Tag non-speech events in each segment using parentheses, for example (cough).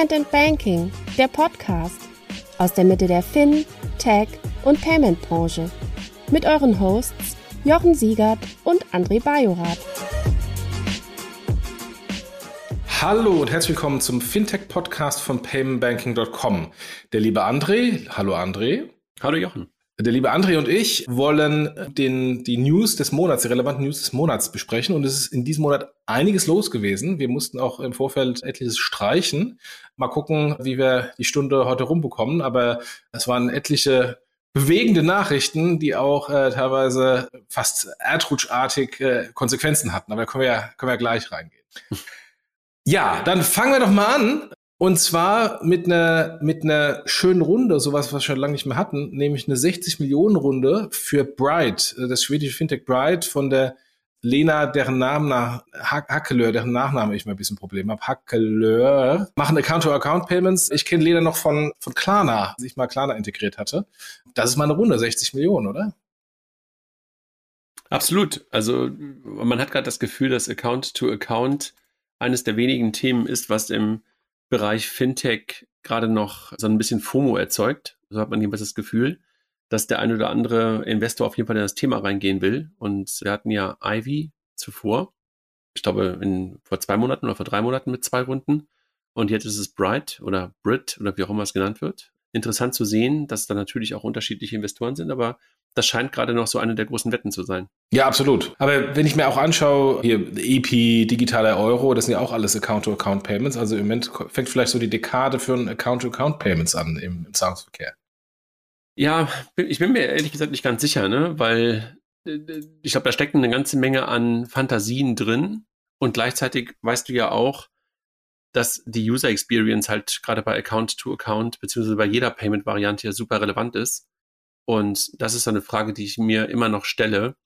Payment and Banking, der Podcast aus der Mitte der Fin, Tech und Payment Branche mit euren Hosts Jochen Siegert und André Bajorath. Hallo und herzlich willkommen zum Fintech-Podcast von paymentbanking.com. Der liebe André, hallo André. Hallo Jochen. Der liebe André und ich wollen den, die News des Monats, die relevanten News des Monats besprechen. Und es ist in diesem Monat einiges los gewesen. Wir mussten auch im Vorfeld etliches streichen. Mal gucken, wie wir die Stunde heute rumbekommen. Aber es waren etliche bewegende Nachrichten, die auch äh, teilweise fast erdrutschartig äh, Konsequenzen hatten. Aber da können wir ja, können wir ja gleich reingehen. Ja, dann fangen wir doch mal an. Und zwar mit einer, mit einer schönen Runde, sowas, was wir schon lange nicht mehr hatten, nämlich eine 60 Millionen Runde für Bright, äh, das schwedische Fintech Bright von der Lena, deren Namen nach Hackeleur, deren Nachname ich mal ein bisschen Problem habe, Hackeleur, machen Account-to-Account-Payments. Ich kenne Lena noch von, von Klarna, als ich mal Klarna integriert hatte. Das ist mal eine Runde, 60 Millionen, oder? Absolut. Also man hat gerade das Gefühl, dass Account-to-Account eines der wenigen Themen ist, was im Bereich Fintech gerade noch so ein bisschen FOMO erzeugt. So hat man jedenfalls das Gefühl, dass der ein oder andere Investor auf jeden Fall in das Thema reingehen will. Und wir hatten ja Ivy zuvor, ich glaube in, vor zwei Monaten oder vor drei Monaten mit zwei Runden. Und jetzt ist es Bright oder Brit oder wie auch immer es genannt wird. Interessant zu sehen, dass da natürlich auch unterschiedliche Investoren sind, aber das scheint gerade noch so eine der großen Wetten zu sein. Ja, absolut. Aber wenn ich mir auch anschaue, hier EP, digitaler Euro, das sind ja auch alles Account-to-Account-Payments. Also im Moment fängt vielleicht so die Dekade für ein Account-to-Account-Payments an im, im Zahlungsverkehr. Ja, ich bin mir ehrlich gesagt nicht ganz sicher, ne? weil äh, ich glaube, da steckt eine ganze Menge an Fantasien drin. Und gleichzeitig weißt du ja auch, dass die User Experience halt gerade bei Account-to-Account -Account, beziehungsweise bei jeder Payment-Variante ja super relevant ist. Und das ist so eine Frage, die ich mir immer noch stelle,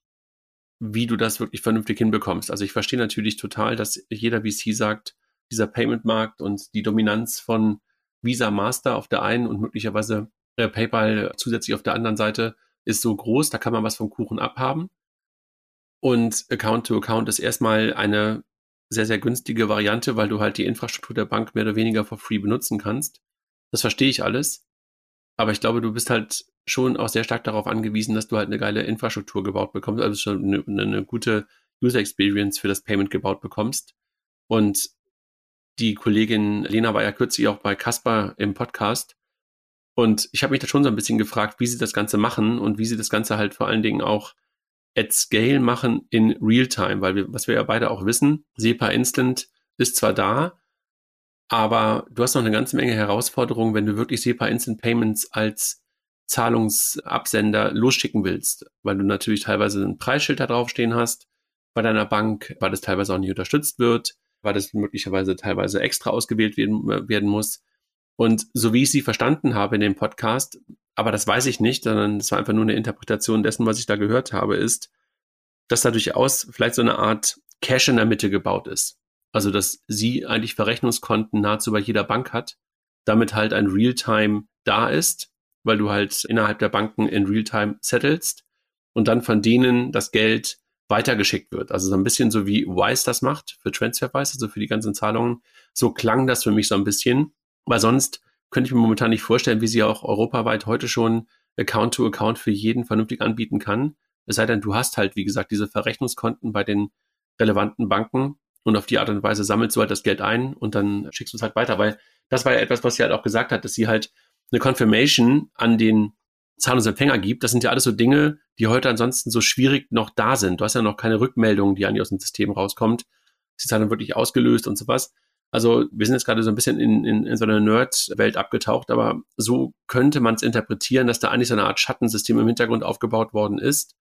wie du das wirklich vernünftig hinbekommst. Also ich verstehe natürlich total, dass jeder VC sagt, dieser Payment-Markt und die Dominanz von Visa Master auf der einen und möglicherweise äh, PayPal zusätzlich auf der anderen Seite ist so groß, da kann man was vom Kuchen abhaben. Und Account-to-Account -Account ist erstmal eine sehr, sehr günstige Variante, weil du halt die Infrastruktur der Bank mehr oder weniger for free benutzen kannst. Das verstehe ich alles. Aber ich glaube, du bist halt schon auch sehr stark darauf angewiesen, dass du halt eine geile Infrastruktur gebaut bekommst, also schon eine, eine gute User Experience für das Payment gebaut bekommst. Und die Kollegin Lena war ja kürzlich auch bei Casper im Podcast. Und ich habe mich da schon so ein bisschen gefragt, wie sie das Ganze machen und wie sie das Ganze halt vor allen Dingen auch at scale machen in real time, weil wir, was wir ja beide auch wissen, SEPA Instant ist zwar da, aber du hast noch eine ganze Menge Herausforderungen, wenn du wirklich SEPA Instant Payments als Zahlungsabsender losschicken willst, weil du natürlich teilweise ein Preisschild da draufstehen hast bei deiner Bank, weil das teilweise auch nicht unterstützt wird, weil das möglicherweise teilweise extra ausgewählt werden, werden muss. Und so wie ich sie verstanden habe in dem Podcast, aber das weiß ich nicht, sondern es war einfach nur eine Interpretation dessen, was ich da gehört habe, ist, dass da durchaus vielleicht so eine Art Cache in der Mitte gebaut ist. Also, dass sie eigentlich Verrechnungskonten nahezu bei jeder Bank hat, damit halt ein Realtime da ist weil du halt innerhalb der Banken in Realtime settelst und dann von denen das Geld weitergeschickt wird. Also so ein bisschen so wie Wise das macht für TransferWise, also für die ganzen Zahlungen. So klang das für mich so ein bisschen, weil sonst könnte ich mir momentan nicht vorstellen, wie sie auch europaweit heute schon Account-to-Account -Account für jeden vernünftig anbieten kann. Es sei denn, du hast halt, wie gesagt, diese Verrechnungskonten bei den relevanten Banken und auf die Art und Weise sammelst du halt das Geld ein und dann schickst du es halt weiter, weil das war ja etwas, was sie halt auch gesagt hat, dass sie halt eine Confirmation an den Zahlungsempfänger gibt. Das sind ja alles so Dinge, die heute ansonsten so schwierig noch da sind. Du hast ja noch keine Rückmeldung, die an dir aus dem System rauskommt. Sie dann wirklich ausgelöst und sowas. Also wir sind jetzt gerade so ein bisschen in, in, in so einer Nerd-Welt abgetaucht, aber so könnte man es interpretieren, dass da eigentlich so eine Art Schattensystem im Hintergrund aufgebaut worden ist.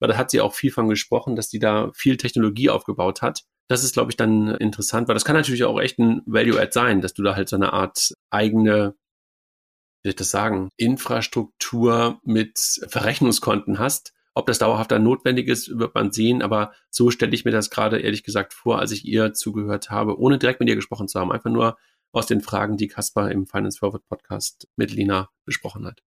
Weil da hat sie auch viel von gesprochen, dass die da viel Technologie aufgebaut hat. Das ist, glaube ich, dann interessant, weil das kann natürlich auch echt ein Value-Add sein, dass du da halt so eine Art eigene wie soll ich das sagen, Infrastruktur mit Verrechnungskonten hast. Ob das dauerhaft dann notwendig ist, wird man sehen, aber so stelle ich mir das gerade ehrlich gesagt vor, als ich ihr zugehört habe, ohne direkt mit ihr gesprochen zu haben. Einfach nur aus den Fragen, die Kaspar im Finance Forward Podcast mit Lina besprochen hat.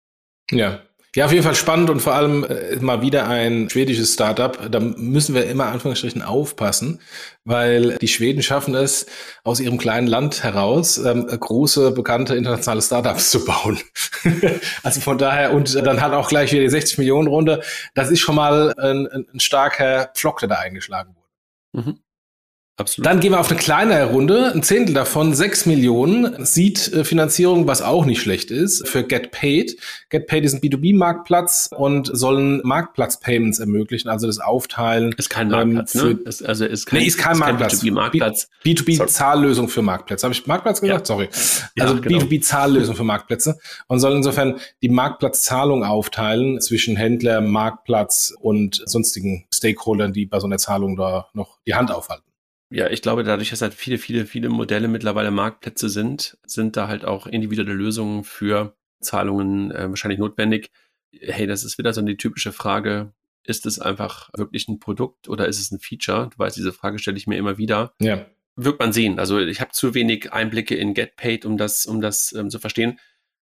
Ja, Ja, auf jeden Fall spannend und vor allem äh, mal wieder ein schwedisches Startup. Da müssen wir immer Anführungsstrichen aufpassen, weil die Schweden schaffen es aus ihrem kleinen Land heraus, ähm, große, bekannte internationale Startups zu bauen. (laughs) also von daher, und dann hat auch gleich wieder die 60 Millionen Runde. Das ist schon mal ein, ein starker Pflock, der da eingeschlagen wurde. Mhm. Absolut. Dann gehen wir auf eine kleinere Runde. Ein Zehntel davon, sechs Millionen, sieht äh, Finanzierung, was auch nicht schlecht ist, für GetPaid. GetPaid ist ein B2B-Marktplatz und sollen Marktplatz-Payments ermöglichen, also das Aufteilen. Ist kein Marktplatz, ähm, für, ne? Ist, also ist kein, nee, ist kein ist Marktplatz. B2B-Marktplatz. B2B-Zahllösung für Marktplätze. Habe ich Marktplatz gesagt? Ja. Sorry. Also ja, genau. B2B-Zahllösung für Marktplätze und sollen insofern die Marktplatzzahlung aufteilen zwischen Händler, Marktplatz und sonstigen Stakeholdern, die bei so einer Zahlung da noch die Hand aufhalten ja, ich glaube, dadurch, dass halt viele, viele, viele Modelle mittlerweile Marktplätze sind, sind da halt auch individuelle Lösungen für Zahlungen äh, wahrscheinlich notwendig. Hey, das ist wieder so eine typische Frage. Ist es einfach wirklich ein Produkt oder ist es ein Feature? Du weißt, diese Frage stelle ich mir immer wieder. Ja. Wird man sehen. Also ich habe zu wenig Einblicke in GetPaid, um das, um das ähm, zu verstehen,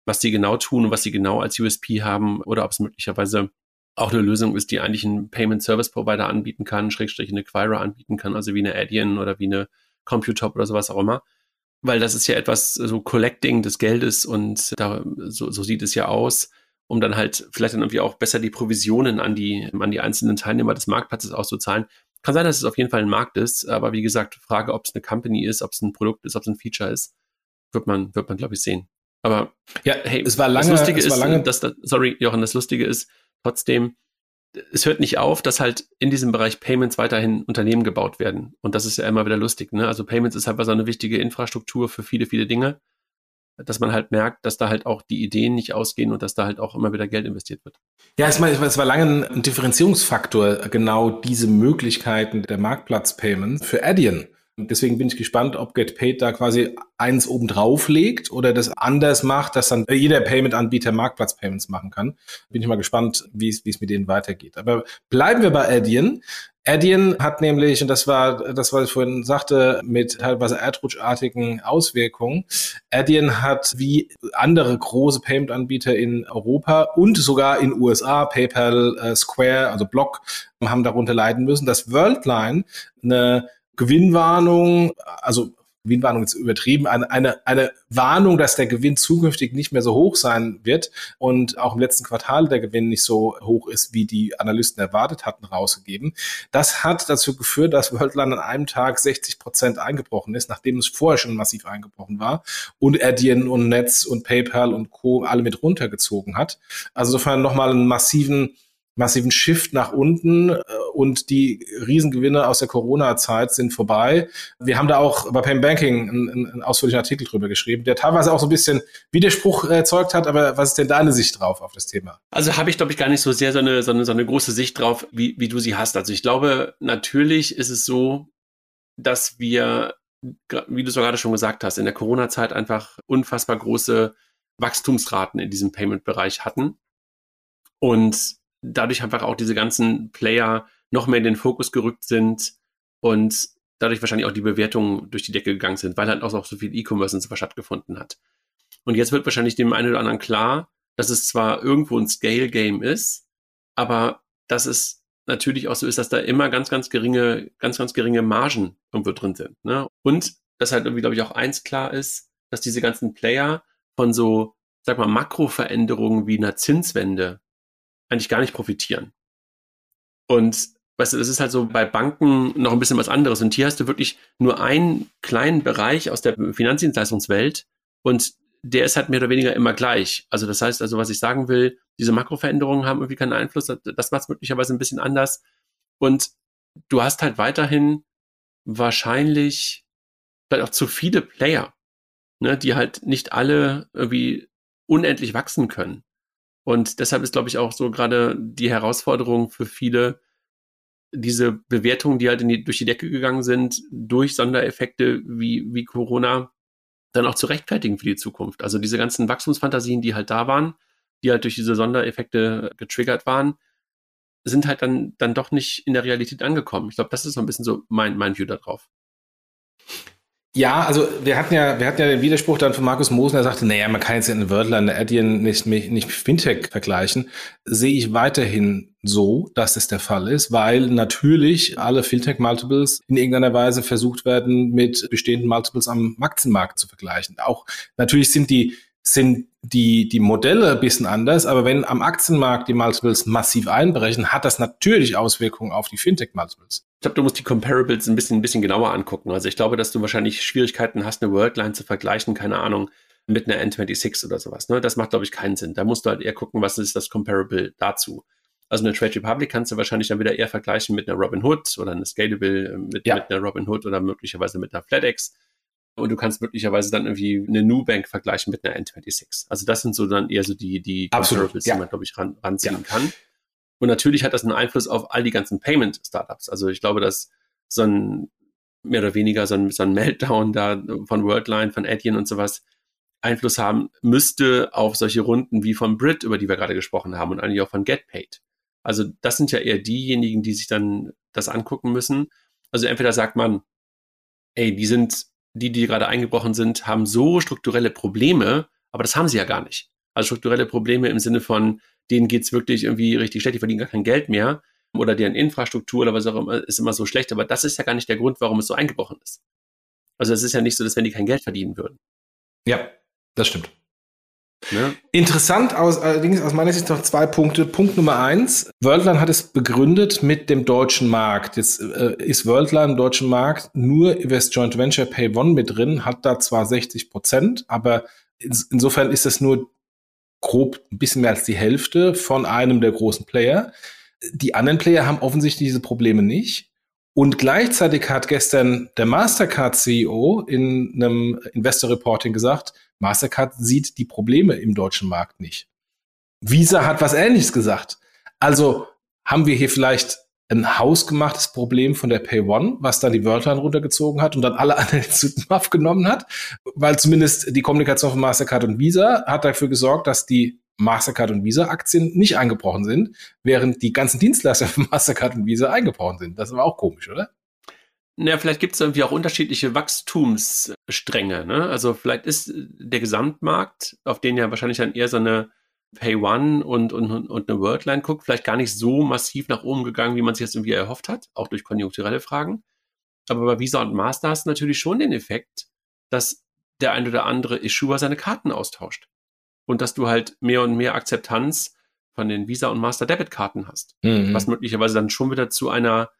was die genau tun und was sie genau als USP haben oder ob es möglicherweise auch eine Lösung ist, die eigentlich ein Payment Service Provider anbieten kann, Schrägstrich eine Acquirer anbieten kann, also wie eine Adyen oder wie eine Computop oder sowas auch immer. Weil das ist ja etwas so Collecting des Geldes und da, so, so sieht es ja aus, um dann halt vielleicht dann irgendwie auch besser die Provisionen an die, an die einzelnen Teilnehmer des Marktplatzes auszuzahlen. Kann sein, dass es auf jeden Fall ein Markt ist, aber wie gesagt, Frage, ob es eine Company ist, ob es ein Produkt ist, ob es ein Feature ist, wird man, wird man, glaube ich, sehen. Aber ja, hey, es war lange, das Lustige ist, lange dass, sorry, Jochen, das Lustige ist, Trotzdem, es hört nicht auf, dass halt in diesem Bereich Payments weiterhin Unternehmen gebaut werden. Und das ist ja immer wieder lustig. Ne? Also Payments ist halt so eine wichtige Infrastruktur für viele, viele Dinge, dass man halt merkt, dass da halt auch die Ideen nicht ausgehen und dass da halt auch immer wieder Geld investiert wird. Ja, es war, es war lange ein Differenzierungsfaktor, genau diese Möglichkeiten der Marktplatz-Payments für Adyen. Deswegen bin ich gespannt, ob GetPaid da quasi eins oben drauf legt oder das anders macht, dass dann jeder Payment-Anbieter Marktplatz-Payments machen kann. Bin ich mal gespannt, wie es, mit denen weitergeht. Aber bleiben wir bei Adyen. Adyen hat nämlich, und das war das, was ich vorhin sagte, mit teilweise erdrutschartigen Auswirkungen. Adyen hat wie andere große Payment-Anbieter in Europa und sogar in USA, PayPal, äh, Square, also Block, haben darunter leiden müssen, dass Worldline eine Gewinnwarnung, also Gewinnwarnung ist übertrieben, eine, eine, eine Warnung, dass der Gewinn zukünftig nicht mehr so hoch sein wird und auch im letzten Quartal der Gewinn nicht so hoch ist, wie die Analysten erwartet hatten, rausgegeben. Das hat dazu geführt, dass Worldline an einem Tag 60 Prozent eingebrochen ist, nachdem es vorher schon massiv eingebrochen war und Adyen und Netz und PayPal und Co. alle mit runtergezogen hat. Also insofern nochmal einen massiven massiven Shift nach unten äh, und die Riesengewinne aus der Corona-Zeit sind vorbei. Wir haben da auch bei Payment Banking einen, einen, ausführlichen Artikel drüber geschrieben, der teilweise auch so ein bisschen Widerspruch erzeugt hat. Aber was ist denn deine Sicht drauf auf das Thema? Also habe ich, glaube ich, gar nicht so sehr so eine, so eine, so eine große Sicht drauf, wie, wie du sie hast. Also ich glaube, natürlich ist es so, dass wir, wie du es gerade schon gesagt hast, in der Corona-Zeit einfach unfassbar große Wachstumsraten in diesem Payment-Bereich hatten. Und dadurch einfach auch diese ganzen Player noch mehr in den Fokus gerückt sind und dadurch wahrscheinlich auch die Bewertungen durch die Decke gegangen sind, weil halt auch so viel E-Commerce so stattgefunden hat. Und jetzt wird wahrscheinlich dem einen oder anderen klar, dass es zwar irgendwo ein Scale-Game ist, aber dass es natürlich auch so ist, dass da immer ganz, ganz geringe, ganz, ganz geringe Margen irgendwo drin sind. Ne? Und dass halt irgendwie, glaube ich, auch eins klar ist, dass diese ganzen Player von so, sag mal, Makroveränderungen wie einer Zinswende eigentlich gar nicht profitieren. Und weißt du, das ist halt so bei Banken noch ein bisschen was anderes. Und hier hast du wirklich nur einen kleinen Bereich aus der Finanzdienstleistungswelt und der ist halt mehr oder weniger immer gleich. Also das heißt also, was ich sagen will, diese Makroveränderungen haben irgendwie keinen Einfluss. Das macht es möglicherweise ein bisschen anders. Und du hast halt weiterhin wahrscheinlich vielleicht auch zu viele Player, ne, die halt nicht alle irgendwie unendlich wachsen können. Und deshalb ist, glaube ich, auch so gerade die Herausforderung für viele, diese Bewertungen, die halt die, durch die Decke gegangen sind, durch Sondereffekte wie, wie Corona, dann auch zu rechtfertigen für die Zukunft. Also diese ganzen Wachstumsfantasien, die halt da waren, die halt durch diese Sondereffekte getriggert waren, sind halt dann, dann doch nicht in der Realität angekommen. Ich glaube, das ist so ein bisschen so mein, mein View darauf. Ja, also wir hatten ja, wir hatten ja den Widerspruch dann von Markus Mosen, der sagte, naja, man kann jetzt eine Wörtler, eine Adyen nicht, nicht Fintech vergleichen. Sehe ich weiterhin so, dass es der Fall ist, weil natürlich alle Fintech-Multiples in irgendeiner Weise versucht werden, mit bestehenden Multiples am Aktienmarkt zu vergleichen. Auch natürlich sind die sind die, die Modelle ein bisschen anders, aber wenn am Aktienmarkt die Multiples massiv einbrechen, hat das natürlich Auswirkungen auf die Fintech-Multiples. Ich glaube, du musst die Comparables ein bisschen, ein bisschen genauer angucken. Also ich glaube, dass du wahrscheinlich Schwierigkeiten hast, eine Worldline zu vergleichen, keine Ahnung, mit einer N26 oder sowas. Ne? Das macht, glaube ich, keinen Sinn. Da musst du halt eher gucken, was ist das Comparable dazu. Also eine Trade Republic kannst du wahrscheinlich dann wieder eher vergleichen mit einer Robinhood oder einer Scalable äh, mit, ja. mit einer Robinhood oder möglicherweise mit einer FlatEx und du kannst möglicherweise dann irgendwie eine Nubank vergleichen mit einer N26. Also das sind so dann eher so die, die Comparables, ja. die man, glaube ich, ran, ranziehen ja. kann. Und natürlich hat das einen Einfluss auf all die ganzen Payment-Startups. Also ich glaube, dass so ein mehr oder weniger so ein, so ein Meltdown da von Worldline, von Adyen und sowas Einfluss haben müsste auf solche Runden wie von Brit, über die wir gerade gesprochen haben, und eigentlich auch von GetPaid. Also das sind ja eher diejenigen, die sich dann das angucken müssen. Also entweder sagt man, ey, die sind die, die gerade eingebrochen sind, haben so strukturelle Probleme, aber das haben sie ja gar nicht. Also strukturelle Probleme im Sinne von, denen geht's wirklich irgendwie richtig schlecht, die verdienen gar kein Geld mehr oder deren Infrastruktur oder was auch immer ist immer so schlecht, aber das ist ja gar nicht der Grund, warum es so eingebrochen ist. Also es ist ja nicht so, dass wenn die kein Geld verdienen würden. Ja, das stimmt. Ne? Interessant aus, allerdings aus meiner Sicht noch zwei Punkte. Punkt Nummer eins. Worldline hat es begründet mit dem deutschen Markt. Jetzt äh, ist Worldline im deutschen Markt nur das Joint Venture Pay One mit drin, hat da zwar 60 Prozent, aber ins, insofern ist das nur grob ein bisschen mehr als die Hälfte von einem der großen Player. Die anderen Player haben offensichtlich diese Probleme nicht. Und gleichzeitig hat gestern der Mastercard CEO in einem Investor Reporting gesagt, Mastercard sieht die Probleme im deutschen Markt nicht. Visa hat was Ähnliches gesagt. Also haben wir hier vielleicht ein hausgemachtes Problem von der Pay One, was dann die Wörter runtergezogen hat und dann alle (laughs) anderen zu Muff genommen hat, weil zumindest die Kommunikation von Mastercard und Visa hat dafür gesorgt, dass die Mastercard und Visa Aktien nicht eingebrochen sind, während die ganzen Dienstleister von (laughs) Mastercard und Visa eingebrochen sind. Das war auch komisch, oder? Naja, vielleicht gibt es irgendwie auch unterschiedliche Wachstumsstränge. Ne? Also vielleicht ist der Gesamtmarkt, auf den ja wahrscheinlich dann eher so eine Pay One und, und, und eine Worldline guckt, vielleicht gar nicht so massiv nach oben gegangen, wie man sich jetzt irgendwie erhofft hat, auch durch konjunkturelle Fragen. Aber bei Visa und Master hast du natürlich schon den Effekt, dass der ein oder andere Issuer seine Karten austauscht. Und dass du halt mehr und mehr Akzeptanz von den Visa und Master Debit Karten hast. Mhm. Was möglicherweise dann schon wieder zu einer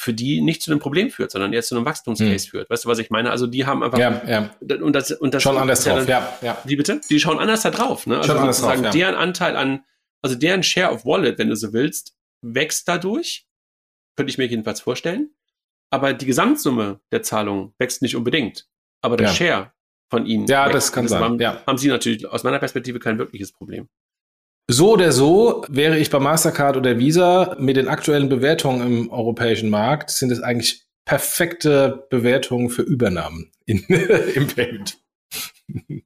für die nicht zu einem Problem führt, sondern eher zu einem Wachstumscase hm. führt. Weißt du, was ich meine? Also die haben einfach ja, ja. und das und das schon anders drauf. Dann, ja, ja. Wie bitte? Die schauen anders da drauf. Ne? Also anders drauf, ja. deren Anteil an, also deren Share of Wallet, wenn du so willst, wächst dadurch. Könnte ich mir jedenfalls vorstellen. Aber die Gesamtsumme der Zahlung wächst nicht unbedingt. Aber der. Share von ihnen. Ja, wächst. das kann das sein. Haben, ja. haben sie natürlich aus meiner Perspektive kein wirkliches Problem. So oder so wäre ich bei Mastercard oder Visa mit den aktuellen Bewertungen im europäischen Markt, sind es eigentlich perfekte Bewertungen für Übernahmen in, (laughs) im Payment.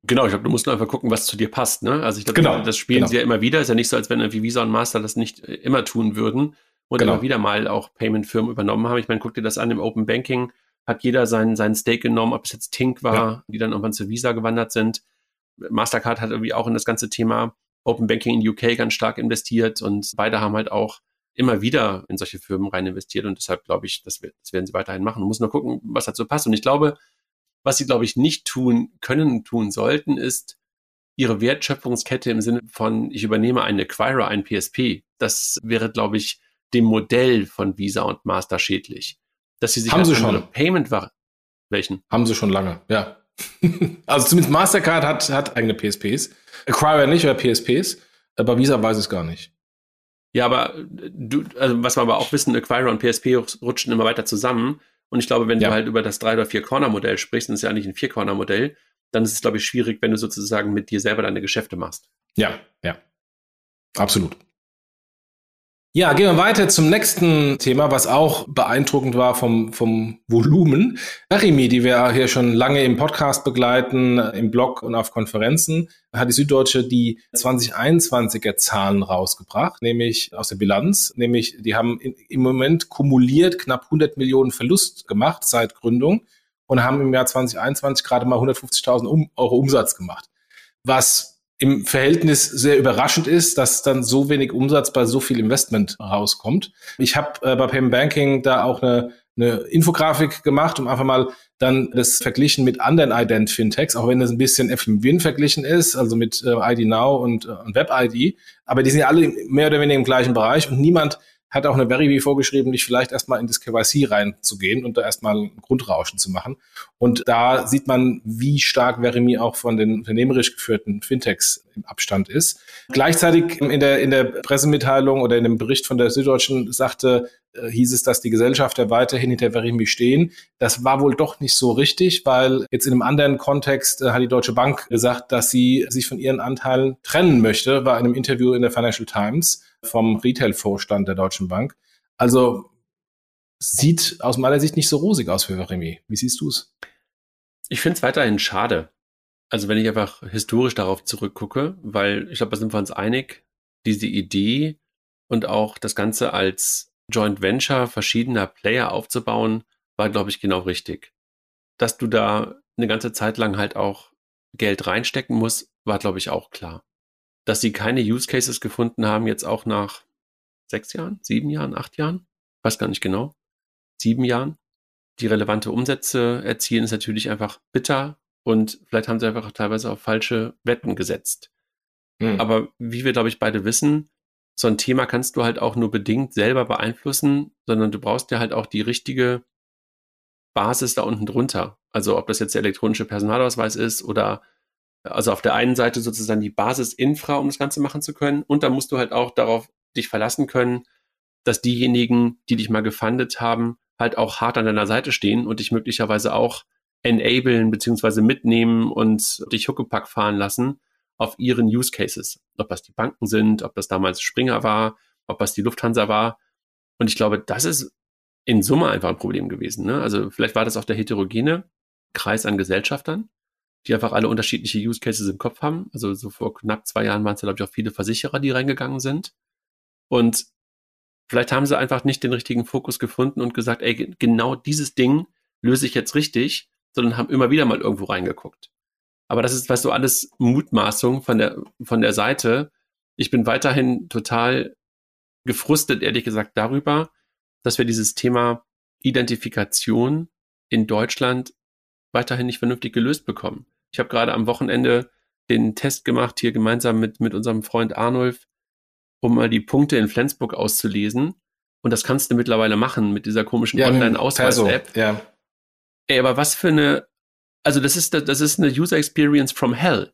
Genau, ich glaube, du musst nur einfach gucken, was zu dir passt. Ne? Also ich glaube, genau, das spielen genau. sie ja immer wieder. Ist ja nicht so, als wenn irgendwie Visa und Master das nicht äh, immer tun würden und genau. immer wieder mal auch Payment-Firmen übernommen haben. Ich meine, guck dir das an im Open Banking, hat jeder seinen, seinen Stake genommen, ob es jetzt Tink war, ja. die dann irgendwann zu Visa gewandert sind. Mastercard hat irgendwie auch in das ganze Thema Open Banking in UK ganz stark investiert und beide haben halt auch immer wieder in solche Firmen rein investiert und deshalb glaube ich, das, das werden sie weiterhin machen. Man muss nur gucken, was dazu passt. Und ich glaube, was sie, glaube ich, nicht tun können, tun sollten, ist ihre Wertschöpfungskette im Sinne von, ich übernehme einen Acquirer, einen PSP. Das wäre, glaube ich, dem Modell von Visa und Master schädlich. Dass sie sich haben sie schon Payment war. Welchen? Haben sie schon lange, ja. (laughs) also zumindest Mastercard hat, hat eigene PSPs. Acquire nicht oder PSPs. Aber Visa weiß es gar nicht. Ja, aber du, also was wir aber auch wissen, Acquire und PSP rutschen immer weiter zusammen. Und ich glaube, wenn ja. du halt über das 3- oder 4-Corner-Modell sprichst, und es ist ja eigentlich ein 4-Corner-Modell, dann ist es, glaube ich, schwierig, wenn du sozusagen mit dir selber deine Geschäfte machst. Ja, ja. Absolut. Ja, gehen wir weiter zum nächsten Thema, was auch beeindruckend war vom, vom Volumen. Achimi, die wir hier schon lange im Podcast begleiten, im Blog und auf Konferenzen, hat die Süddeutsche die 2021er Zahlen rausgebracht, nämlich aus der Bilanz, nämlich die haben im Moment kumuliert knapp 100 Millionen Verlust gemacht seit Gründung und haben im Jahr 2021 gerade mal 150.000 Euro Umsatz gemacht. Was im Verhältnis sehr überraschend ist, dass dann so wenig Umsatz bei so viel Investment rauskommt. Ich habe äh, bei Payment Banking da auch eine, eine Infografik gemacht, um einfach mal dann das verglichen mit anderen Ident-Fintechs, auch wenn das ein bisschen FMWin verglichen ist, also mit äh, ID Now und, äh, und Web-ID. Aber die sind ja alle mehr oder weniger im gleichen Bereich und niemand hat auch eine Verivy vorgeschrieben, dich vielleicht erstmal in das KYC reinzugehen und da erstmal ein Grundrauschen zu machen. Und da sieht man, wie stark Verimi auch von den unternehmerisch geführten Fintechs im Abstand ist. Gleichzeitig in der, in der Pressemitteilung oder in dem Bericht von der Süddeutschen sagte, äh, hieß es, dass die Gesellschafter weiterhin hinter Verimi stehen. Das war wohl doch nicht so richtig, weil jetzt in einem anderen Kontext äh, hat die Deutsche Bank gesagt, dass sie sich von ihren Anteilen trennen möchte, bei einem Interview in der Financial Times vom Retail-Vorstand der Deutschen Bank. Also sieht aus meiner Sicht nicht so rosig aus für Remy. Wie siehst du es? Ich finde es weiterhin schade. Also wenn ich einfach historisch darauf zurückgucke, weil ich glaube, da sind wir uns einig, diese Idee und auch das Ganze als Joint Venture verschiedener Player aufzubauen, war, glaube ich, genau richtig. Dass du da eine ganze Zeit lang halt auch Geld reinstecken musst, war, glaube ich, auch klar dass sie keine Use Cases gefunden haben, jetzt auch nach sechs Jahren, sieben Jahren, acht Jahren, weiß gar nicht genau, sieben Jahren, die relevante Umsätze erzielen, ist natürlich einfach bitter und vielleicht haben sie einfach teilweise auf falsche Wetten gesetzt. Mhm. Aber wie wir, glaube ich, beide wissen, so ein Thema kannst du halt auch nur bedingt selber beeinflussen, sondern du brauchst ja halt auch die richtige Basis da unten drunter. Also ob das jetzt der elektronische Personalausweis ist oder also auf der einen Seite sozusagen die Basis-Infra, um das Ganze machen zu können. Und dann musst du halt auch darauf dich verlassen können, dass diejenigen, die dich mal gefundet haben, halt auch hart an deiner Seite stehen und dich möglicherweise auch enablen beziehungsweise mitnehmen und dich Huckepack fahren lassen auf ihren Use Cases. Ob das die Banken sind, ob das damals Springer war, ob das die Lufthansa war. Und ich glaube, das ist in Summe einfach ein Problem gewesen. Ne? Also vielleicht war das auch der heterogene Kreis an Gesellschaftern, die einfach alle unterschiedliche Use Cases im Kopf haben. Also so vor knapp zwei Jahren waren es, glaube ich, auch viele Versicherer, die reingegangen sind. Und vielleicht haben sie einfach nicht den richtigen Fokus gefunden und gesagt, ey, genau dieses Ding löse ich jetzt richtig, sondern haben immer wieder mal irgendwo reingeguckt. Aber das ist, weißt du, alles Mutmaßung von der, von der Seite. Ich bin weiterhin total gefrustet, ehrlich gesagt, darüber, dass wir dieses Thema Identifikation in Deutschland weiterhin nicht vernünftig gelöst bekommen. Ich habe gerade am Wochenende den Test gemacht, hier gemeinsam mit, mit unserem Freund Arnulf, um mal die Punkte in Flensburg auszulesen. Und das kannst du mittlerweile machen mit dieser komischen ja, Online-Ausweis-App. Ja. Ey, aber was für eine, also das ist, das ist eine User Experience from hell.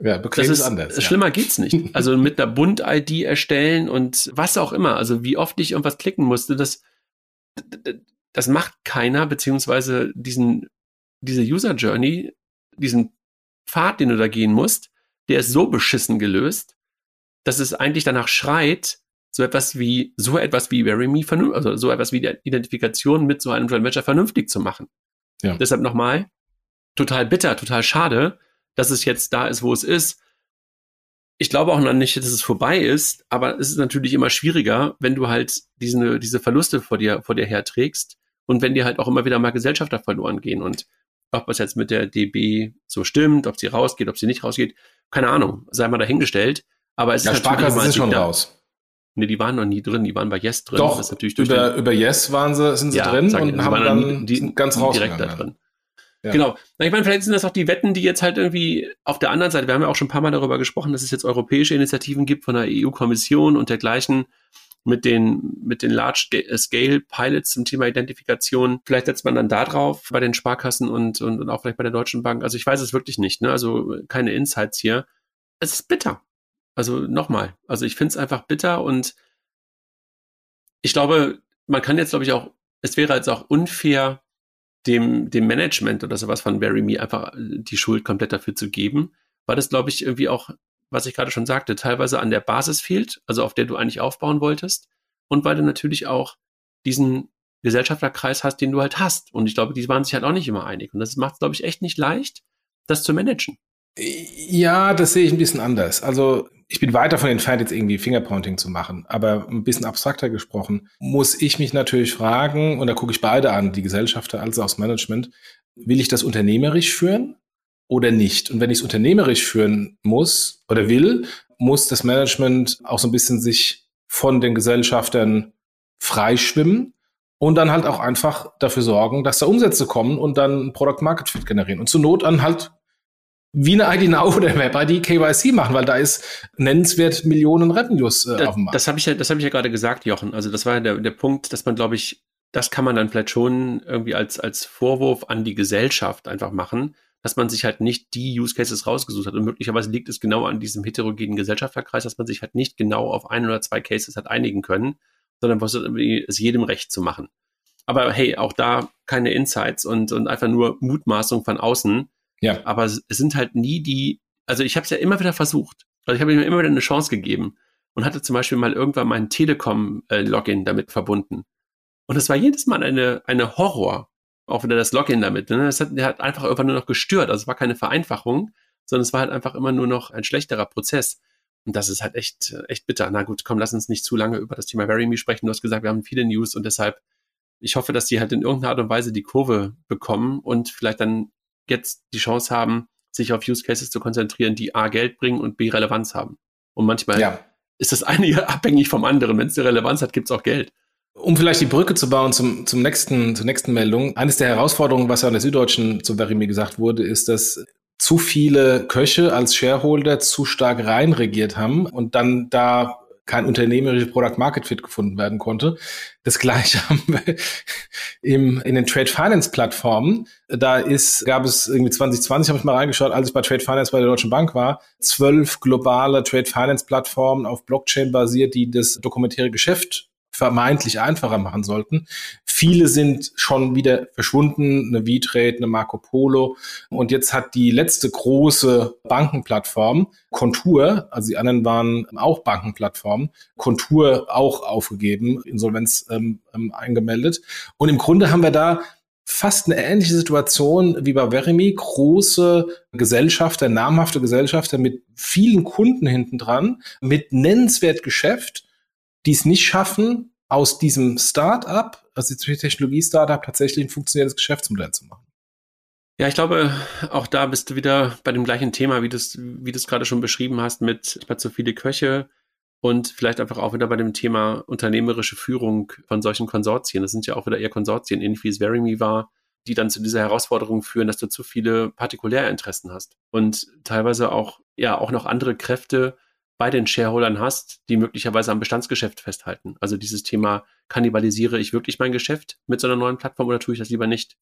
Ja, bequem das ist, ist anders. Ja. Schlimmer geht's nicht. (laughs) Also mit einer Bund-ID erstellen und was auch immer. Also wie oft ich irgendwas klicken musste, das, das macht keiner, beziehungsweise diesen, diese User Journey diesen Pfad, den du da gehen musst, der ist so beschissen gelöst, dass es eigentlich danach schreit, so etwas wie, so etwas wie Verimi, also so etwas wie die Identifikation mit so einem Joint Venture vernünftig zu machen. Ja. Deshalb nochmal, total bitter, total schade, dass es jetzt da ist, wo es ist. Ich glaube auch noch nicht, dass es vorbei ist, aber es ist natürlich immer schwieriger, wenn du halt diese, diese Verluste vor dir, vor dir herträgst und wenn dir halt auch immer wieder mal Gesellschafter verloren gehen. Und ob es jetzt mit der DB so stimmt, ob sie rausgeht, ob sie nicht rausgeht, keine Ahnung, sei mal dahingestellt. Aber es ja, ist Sparkassen sind schon da. raus. Nee, die waren noch nie drin, die waren bei Yes drin. Doch, ist natürlich durch über, über Yes waren sie, sind sie ja, drin und haben dann die, ganz raus direkt da drin. Ja. Genau. Na, ich meine, vielleicht sind das auch die Wetten, die jetzt halt irgendwie auf der anderen Seite, wir haben ja auch schon ein paar Mal darüber gesprochen, dass es jetzt europäische Initiativen gibt von der EU-Kommission und dergleichen, mit den, mit den Large-Scale Pilots zum Thema Identifikation. Vielleicht setzt man dann da drauf bei den Sparkassen und, und, und auch vielleicht bei der Deutschen Bank. Also ich weiß es wirklich nicht. Ne? Also keine Insights hier. Es ist bitter. Also nochmal. Also ich finde es einfach bitter und ich glaube, man kann jetzt, glaube ich, auch, es wäre jetzt auch unfair, dem, dem Management oder sowas von Barry Me einfach die Schuld komplett dafür zu geben, weil das, glaube ich, irgendwie auch was ich gerade schon sagte, teilweise an der Basis fehlt, also auf der du eigentlich aufbauen wolltest. Und weil du natürlich auch diesen Gesellschafterkreis hast, den du halt hast. Und ich glaube, die waren sich halt auch nicht immer einig. Und das macht es, glaube ich, echt nicht leicht, das zu managen. Ja, das sehe ich ein bisschen anders. Also ich bin weiter von entfernt, jetzt irgendwie Fingerpointing zu machen. Aber ein bisschen abstrakter gesprochen, muss ich mich natürlich fragen, und da gucke ich beide an, die Gesellschafter als auch das Management, will ich das unternehmerisch führen oder nicht? Und wenn ich es unternehmerisch führen muss oder will, muss das Management auch so ein bisschen sich von den Gesellschaftern freischwimmen und dann halt auch einfach dafür sorgen, dass da Umsätze kommen und dann Product Market Fit generieren. Und zur Not dann halt wie eine ID Now (laughs) oder Web-ID KYC machen, weil da ist nennenswert Millionen Revenues äh, auf dem Markt. Das habe ich ja, das habe ich ja gerade gesagt, Jochen. Also das war ja der, der Punkt, dass man, glaube ich, das kann man dann vielleicht schon irgendwie als, als Vorwurf an die Gesellschaft einfach machen, dass man sich halt nicht die Use Cases rausgesucht hat. Und möglicherweise liegt es genau an diesem heterogenen Gesellschafterkreis, dass man sich halt nicht genau auf ein oder zwei Cases hat einigen können, sondern es jedem recht zu machen. Aber hey, auch da keine Insights und, und einfach nur Mutmaßung von außen. Ja. Aber es sind halt nie die, also ich habe es ja immer wieder versucht. Also ich habe mir immer wieder eine Chance gegeben und hatte zum Beispiel mal irgendwann meinen Telekom-Login damit verbunden. Und es war jedes Mal eine, eine Horror, auch wieder das Login damit. Ne? Das hat, hat einfach irgendwann nur noch gestört. Also es war keine Vereinfachung, sondern es war halt einfach immer nur noch ein schlechterer Prozess. Und das ist halt echt, echt bitter. Na gut, komm, lass uns nicht zu lange über das Thema VeryMe sprechen. Du hast gesagt, wir haben viele News und deshalb, ich hoffe, dass die halt in irgendeiner Art und Weise die Kurve bekommen und vielleicht dann jetzt die Chance haben, sich auf Use Cases zu konzentrieren, die A Geld bringen und B Relevanz haben. Und manchmal ja. ist das eine (laughs) abhängig vom anderen. Wenn es eine Relevanz hat, gibt es auch Geld. Um vielleicht die Brücke zu bauen zum, zum nächsten, zur nächsten Meldung. Eines der Herausforderungen, was ja an der Süddeutschen zu Verimi gesagt wurde, ist, dass zu viele Köche als Shareholder zu stark reinregiert haben und dann da kein unternehmerisches Product Market Fit gefunden werden konnte. Das gleiche (laughs) haben wir im, in den Trade Finance Plattformen. Da ist, gab es irgendwie 2020, habe ich mal reingeschaut, als ich bei Trade Finance bei der Deutschen Bank war, zwölf globale Trade Finance Plattformen auf Blockchain basiert, die das dokumentäre Geschäft vermeintlich einfacher machen sollten. Viele sind schon wieder verschwunden, eine V-Trade, eine Marco Polo. Und jetzt hat die letzte große Bankenplattform, Contour, also die anderen waren auch Bankenplattformen, Contour auch aufgegeben, Insolvenz ähm, ähm, eingemeldet. Und im Grunde haben wir da fast eine ähnliche Situation wie bei Verimi. Große Gesellschafter, namhafte Gesellschafter mit vielen Kunden hinten dran, mit nennenswert Geschäft die es nicht schaffen, aus diesem Start-up, also Technologie-Startup, tatsächlich ein funktionierendes Geschäftsmodell zu machen. Ja, ich glaube, auch da bist du wieder bei dem gleichen Thema, wie du es wie gerade schon beschrieben hast, mit zu viele Köche und vielleicht einfach auch wieder bei dem Thema unternehmerische Führung von solchen Konsortien. Das sind ja auch wieder eher Konsortien, ähnlich wie es Verimi war, die dann zu dieser Herausforderung führen, dass du zu viele Partikulärinteressen hast und teilweise auch ja auch noch andere Kräfte, bei den Shareholdern hast, die möglicherweise am Bestandsgeschäft festhalten. Also dieses Thema, kannibalisiere ich wirklich mein Geschäft mit so einer neuen Plattform oder tue ich das lieber nicht?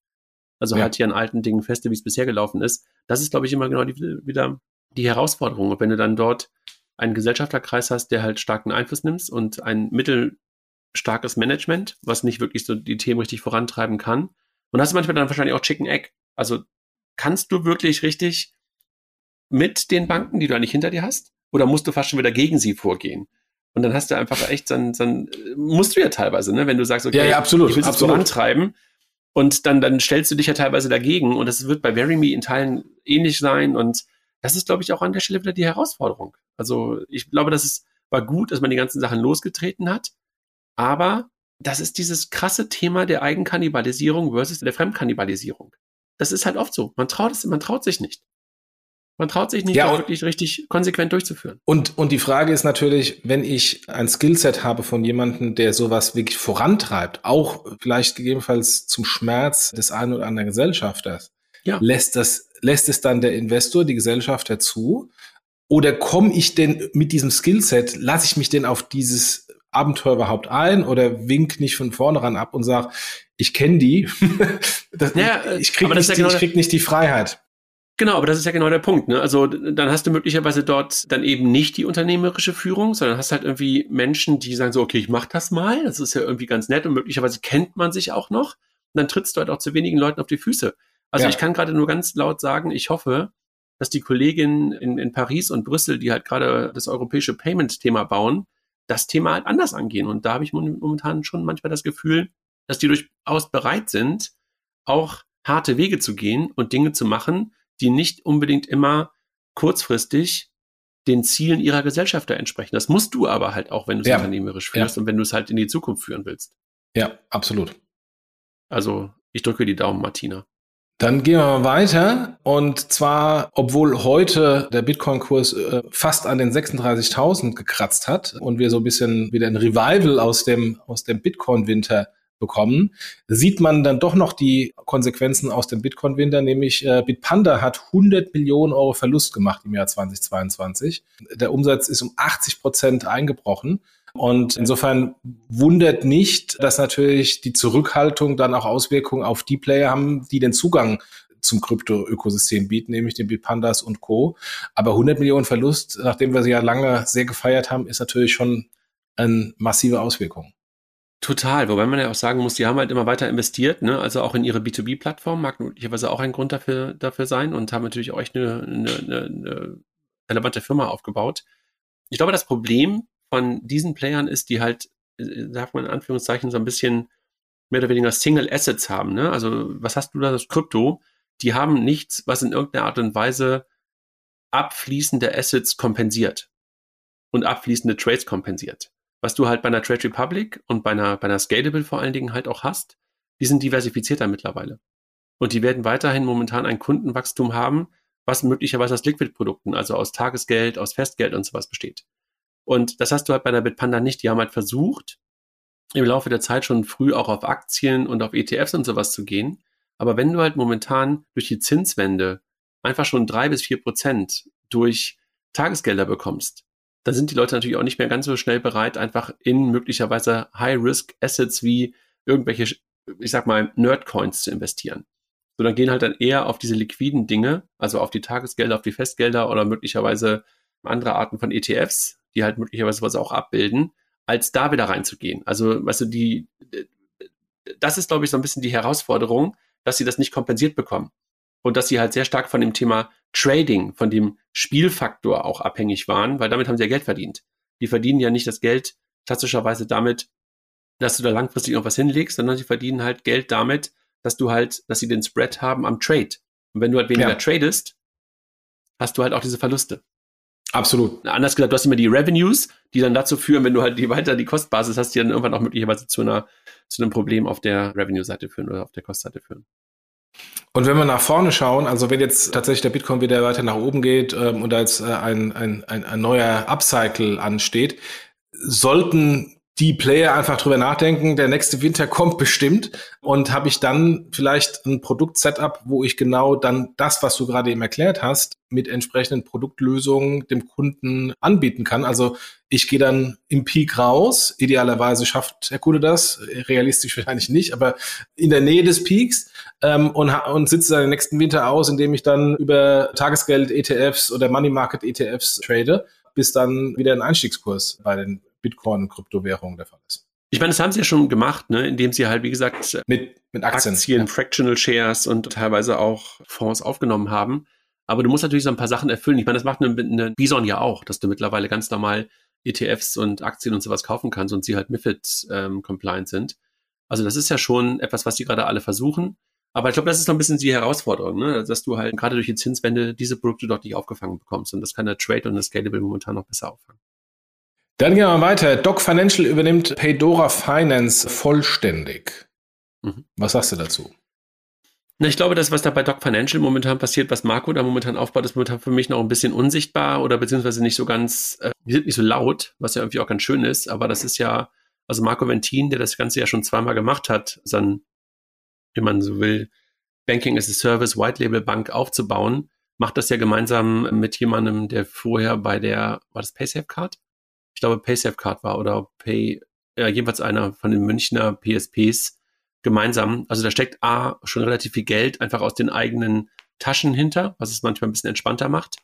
Also ja. halt hier an alten Dingen feste, wie es bisher gelaufen ist. Das ist, glaube ich, immer genau die, wieder die Herausforderung. Und wenn du dann dort einen Gesellschafterkreis hast, der halt starken Einfluss nimmt und ein mittelstarkes Management, was nicht wirklich so die Themen richtig vorantreiben kann. Und hast du manchmal dann wahrscheinlich auch Chicken Egg. Also kannst du wirklich richtig mit den Banken, die du eigentlich hinter dir hast, oder musst du fast schon wieder gegen sie vorgehen? Und dann hast du einfach echt, dann, dann musst du ja teilweise, ne, wenn du sagst, okay, ja, ja, absolut, ich will es vorantreiben. Und dann, dann stellst du dich ja teilweise dagegen. Und das wird bei VeryMe in Teilen ähnlich sein. Und das ist, glaube ich, auch an der Stelle wieder die Herausforderung. Also ich glaube, dass es war gut, dass man die ganzen Sachen losgetreten hat. Aber das ist dieses krasse Thema der Eigenkannibalisierung versus der Fremdkannibalisierung. Das ist halt oft so. Man traut es, man traut sich nicht. Man traut sich nicht, ja, das wirklich richtig konsequent durchzuführen. Und, und die Frage ist natürlich, wenn ich ein Skillset habe von jemandem, der sowas wirklich vorantreibt, auch vielleicht gegebenenfalls zum Schmerz des einen oder anderen Gesellschafters, ja. lässt, das, lässt es dann der Investor, die Gesellschafter zu? Oder komme ich denn mit diesem Skillset, lasse ich mich denn auf dieses Abenteuer überhaupt ein oder wink nicht von vornherein ab und sage, ich kenne die, (laughs) das, ja, ich krieg, nicht, ja genau ich krieg nicht die Freiheit. Genau, aber das ist ja genau der Punkt. Ne? Also dann hast du möglicherweise dort dann eben nicht die unternehmerische Führung, sondern hast halt irgendwie Menschen, die sagen so, okay, ich mach das mal, das ist ja irgendwie ganz nett und möglicherweise kennt man sich auch noch. Und dann trittst du halt auch zu wenigen Leuten auf die Füße. Also ja. ich kann gerade nur ganz laut sagen, ich hoffe, dass die Kolleginnen in, in Paris und Brüssel, die halt gerade das europäische Payment-Thema bauen, das Thema halt anders angehen. Und da habe ich momentan schon manchmal das Gefühl, dass die durchaus bereit sind, auch harte Wege zu gehen und Dinge zu machen, die nicht unbedingt immer kurzfristig den Zielen ihrer Gesellschafter entsprechen. Das musst du aber halt auch, wenn du es ja. unternehmerisch führst ja. und wenn du es halt in die Zukunft führen willst. Ja, absolut. Also ich drücke die Daumen, Martina. Dann gehen wir mal weiter. Und zwar, obwohl heute der Bitcoin-Kurs äh, fast an den 36.000 gekratzt hat und wir so ein bisschen wieder ein Revival aus dem, aus dem Bitcoin-Winter bekommen, sieht man dann doch noch die Konsequenzen aus dem Bitcoin-Winter, nämlich äh, Bitpanda hat 100 Millionen Euro Verlust gemacht im Jahr 2022. Der Umsatz ist um 80 Prozent eingebrochen. Und insofern wundert nicht, dass natürlich die Zurückhaltung dann auch Auswirkungen auf die Player haben, die den Zugang zum Krypto-Ökosystem bieten, nämlich den Bitpandas und Co. Aber 100 Millionen Verlust, nachdem wir sie ja lange sehr gefeiert haben, ist natürlich schon eine massive Auswirkung. Total, wobei man ja auch sagen muss, die haben halt immer weiter investiert, ne? also auch in ihre B2B-Plattform, mag möglicherweise auch ein Grund dafür, dafür sein und haben natürlich auch echt eine, eine, eine, relevante Firma aufgebaut. Ich glaube, das Problem von diesen Playern ist, die halt, äh, sagt man in Anführungszeichen, so ein bisschen mehr oder weniger Single Assets haben. Ne? Also was hast du da, das Krypto? Die haben nichts, was in irgendeiner Art und Weise abfließende Assets kompensiert und abfließende Trades kompensiert. Was du halt bei einer Trade Republic und bei einer, bei einer Scalable vor allen Dingen halt auch hast, die sind diversifizierter mittlerweile. Und die werden weiterhin momentan ein Kundenwachstum haben, was möglicherweise aus Liquid-Produkten, also aus Tagesgeld, aus Festgeld und sowas besteht. Und das hast du halt bei der Bitpanda nicht. Die haben halt versucht, im Laufe der Zeit schon früh auch auf Aktien und auf ETFs und sowas zu gehen. Aber wenn du halt momentan durch die Zinswende einfach schon drei bis vier Prozent durch Tagesgelder bekommst, dann sind die Leute natürlich auch nicht mehr ganz so schnell bereit, einfach in möglicherweise High-Risk-Assets wie irgendwelche, ich sag mal, Nerdcoins zu investieren. So, dann gehen halt dann eher auf diese liquiden Dinge, also auf die Tagesgelder, auf die Festgelder oder möglicherweise andere Arten von ETFs, die halt möglicherweise was auch abbilden, als da wieder reinzugehen. Also, weißt du, die, das ist, glaube ich, so ein bisschen die Herausforderung, dass sie das nicht kompensiert bekommen. Und dass sie halt sehr stark von dem Thema Trading, von dem Spielfaktor auch abhängig waren, weil damit haben sie ja Geld verdient. Die verdienen ja nicht das Geld klassischerweise damit, dass du da langfristig noch was hinlegst, sondern sie verdienen halt Geld damit, dass du halt, dass sie den Spread haben am Trade. Und wenn du halt weniger ja. tradest, hast du halt auch diese Verluste. Absolut. Anders gesagt, du hast immer die Revenues, die dann dazu führen, wenn du halt die weiter die Kostbasis hast, die dann irgendwann auch möglicherweise zu einer, zu einem Problem auf der Revenue-Seite führen oder auf der Kostseite führen. Und wenn wir nach vorne schauen, also wenn jetzt tatsächlich der Bitcoin wieder weiter nach oben geht ähm, und jetzt äh, ein, ein, ein, ein neuer Upcycle ansteht, sollten die Player einfach drüber nachdenken, der nächste Winter kommt bestimmt. Und habe ich dann vielleicht ein Produkt-Setup, wo ich genau dann das, was du gerade eben erklärt hast, mit entsprechenden Produktlösungen dem Kunden anbieten kann. Also ich gehe dann im Peak raus, idealerweise schafft der Kunde das, realistisch (laughs) wahrscheinlich nicht, aber in der Nähe des Peaks ähm, und, und sitze dann den nächsten Winter aus, indem ich dann über Tagesgeld ETFs oder Money Market ETFs trade, bis dann wieder ein Einstiegskurs bei den Bitcoin und Kryptowährungen der Fall ist. Ich meine, das haben sie ja schon gemacht, ne, indem sie halt, wie gesagt, mit, mit Aktien, Aktien ja. Fractional Shares und teilweise auch Fonds aufgenommen haben. Aber du musst natürlich so ein paar Sachen erfüllen. Ich meine, das macht eine, eine Bison ja auch, dass du mittlerweile ganz normal ETFs und Aktien und sowas kaufen kannst und sie halt MIFID-compliant ähm, sind. Also das ist ja schon etwas, was die gerade alle versuchen. Aber ich glaube, das ist noch ein bisschen die Herausforderung, ne? dass du halt gerade durch die Zinswende diese Produkte dort nicht aufgefangen bekommst. Und das kann der Trade und der Scalable momentan noch besser auffangen. Dann gehen wir weiter. Doc Financial übernimmt Paydora Finance vollständig. Mhm. Was sagst du dazu? Na, ich glaube, das, was da bei Doc Financial momentan passiert, was Marco da momentan aufbaut, ist momentan für mich noch ein bisschen unsichtbar oder beziehungsweise nicht so ganz, äh, die sind nicht so laut, was ja irgendwie auch ganz schön ist, aber das ist ja, also Marco Ventin, der das Ganze ja schon zweimal gemacht hat, sein, wenn man so will, Banking as a Service, White Label Bank aufzubauen, macht das ja gemeinsam mit jemandem, der vorher bei der, war das PaySafe Card? ich glaube, PaySafeCard war oder Pay, ja, jeweils einer von den Münchner PSPs gemeinsam. Also da steckt A schon relativ viel Geld einfach aus den eigenen Taschen hinter, was es manchmal ein bisschen entspannter macht.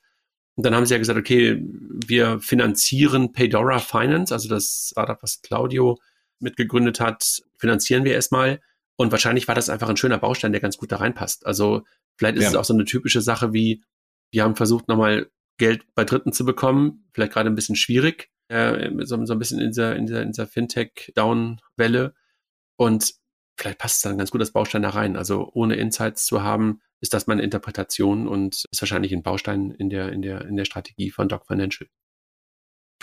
Und dann haben sie ja gesagt, okay, wir finanzieren Paydora Finance, also das Startup, was Claudio mitgegründet hat, finanzieren wir erstmal. Und wahrscheinlich war das einfach ein schöner Baustein, der ganz gut da reinpasst. Also vielleicht ist ja. es auch so eine typische Sache wie, wir haben versucht, nochmal Geld bei Dritten zu bekommen, vielleicht gerade ein bisschen schwierig äh, so, so ein bisschen in dieser, in dieser, in dieser Fintech-Down-Welle. Und vielleicht passt es dann ganz gut als Baustein da rein. Also ohne Insights zu haben, ist das meine Interpretation und ist wahrscheinlich ein Baustein in der, in der, in der Strategie von Doc Financial.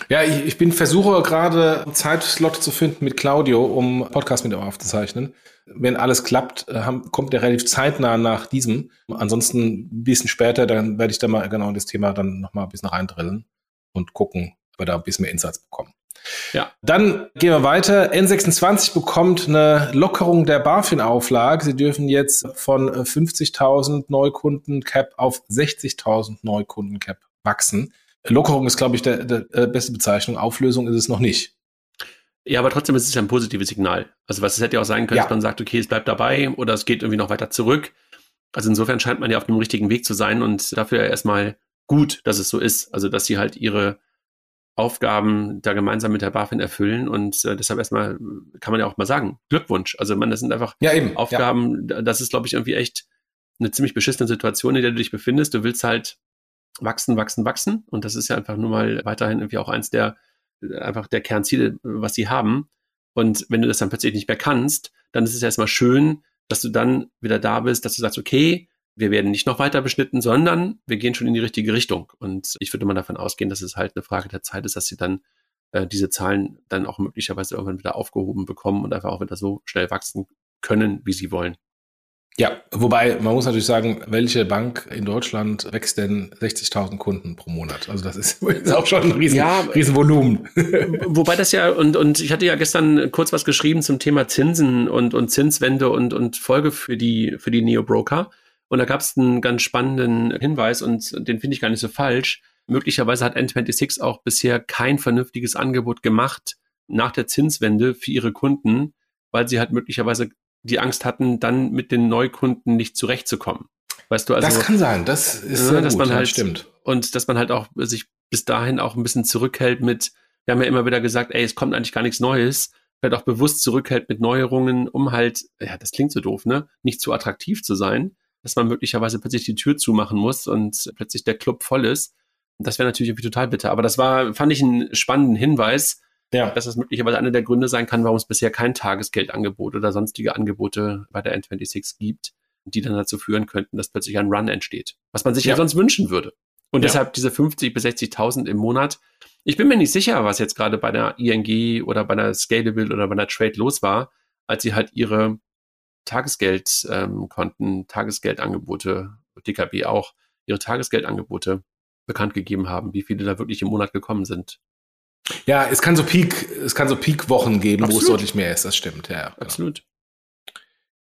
Ja, ich, ich bin versuche gerade einen Zeitslot zu finden mit Claudio, um Podcast mit ihm aufzuzeichnen. Wenn alles klappt, äh, haben, kommt er relativ zeitnah nach diesem. Ansonsten ein bisschen später, dann werde ich da mal genau in das Thema dann nochmal ein bisschen reindrillen und gucken, ob wir da ein bisschen mehr Insights bekommen. Ja. Dann gehen wir weiter. N26 bekommt eine Lockerung der BaFin-Auflage. Sie dürfen jetzt von 50.000 Neukunden Cap auf 60.000 Neukunden Cap wachsen. Lockerung ist, glaube ich, der, der, der beste Bezeichnung. Auflösung ist es noch nicht. Ja, aber trotzdem ist es ja ein positives Signal. Also was es hätte ja auch sein können, ja. dass man sagt, okay, es bleibt dabei oder es geht irgendwie noch weiter zurück. Also insofern scheint man ja auf dem richtigen Weg zu sein und dafür erstmal gut, dass es so ist. Also dass sie halt ihre Aufgaben da gemeinsam mit der BaFin erfüllen und äh, deshalb erstmal kann man ja auch mal sagen, Glückwunsch. Also man, das sind einfach ja, eben. Aufgaben, ja. das ist glaube ich irgendwie echt eine ziemlich beschissene Situation, in der du dich befindest. Du willst halt wachsen, wachsen, wachsen. Und das ist ja einfach nur mal weiterhin irgendwie auch eins der, einfach der Kernziele, was sie haben. Und wenn du das dann plötzlich nicht mehr kannst, dann ist es erstmal schön, dass du dann wieder da bist, dass du sagst, okay, wir werden nicht noch weiter beschnitten, sondern wir gehen schon in die richtige Richtung. Und ich würde mal davon ausgehen, dass es halt eine Frage der Zeit ist, dass sie dann äh, diese Zahlen dann auch möglicherweise irgendwann wieder aufgehoben bekommen und einfach auch wieder so schnell wachsen können, wie sie wollen. Ja, wobei man muss natürlich sagen, welche Bank in Deutschland wächst denn 60.000 Kunden pro Monat? Also das ist, (laughs) ist auch schon ein riesen, ja, Riesenvolumen. (laughs) Wobei das ja, und, und ich hatte ja gestern kurz was geschrieben zum Thema Zinsen und, und Zinswende und, und Folge für die, für die Neo-Broker. Und da gab es einen ganz spannenden Hinweis und den finde ich gar nicht so falsch. Möglicherweise hat N26 auch bisher kein vernünftiges Angebot gemacht nach der Zinswende für ihre Kunden, weil sie halt möglicherweise die Angst hatten, dann mit den Neukunden nicht zurechtzukommen. Weißt du, also. Das kann sein, das ist ja, ne, dass gut, man halt, stimmt. Und dass man halt auch sich bis dahin auch ein bisschen zurückhält mit, wir haben ja immer wieder gesagt, ey, es kommt eigentlich gar nichts Neues, vielleicht auch bewusst zurückhält mit Neuerungen, um halt, ja, das klingt so doof, ne, nicht zu attraktiv zu sein, dass man möglicherweise plötzlich die Tür zumachen muss und plötzlich der Club voll ist. Das wäre natürlich irgendwie total bitter. Aber das war, fand ich einen spannenden Hinweis, ja. dass das möglicherweise einer der Gründe sein kann, warum es bisher kein Tagesgeldangebot oder sonstige Angebote bei der N26 gibt, die dann dazu führen könnten, dass plötzlich ein Run entsteht. Was man sich ja, ja sonst wünschen würde. Und ja. deshalb diese 50 bis 60.000 im Monat. Ich bin mir nicht sicher, was jetzt gerade bei der ING oder bei der Scalable oder bei der Trade los war, als sie halt ihre Tagesgeldkonten, ähm, Tagesgeldangebote, DKB auch, ihre Tagesgeldangebote bekannt gegeben haben, wie viele da wirklich im Monat gekommen sind. Ja, es kann so Peak, es kann so Peak-Wochen geben, Absolut. wo es deutlich mehr ist, das stimmt, ja. Genau. Absolut.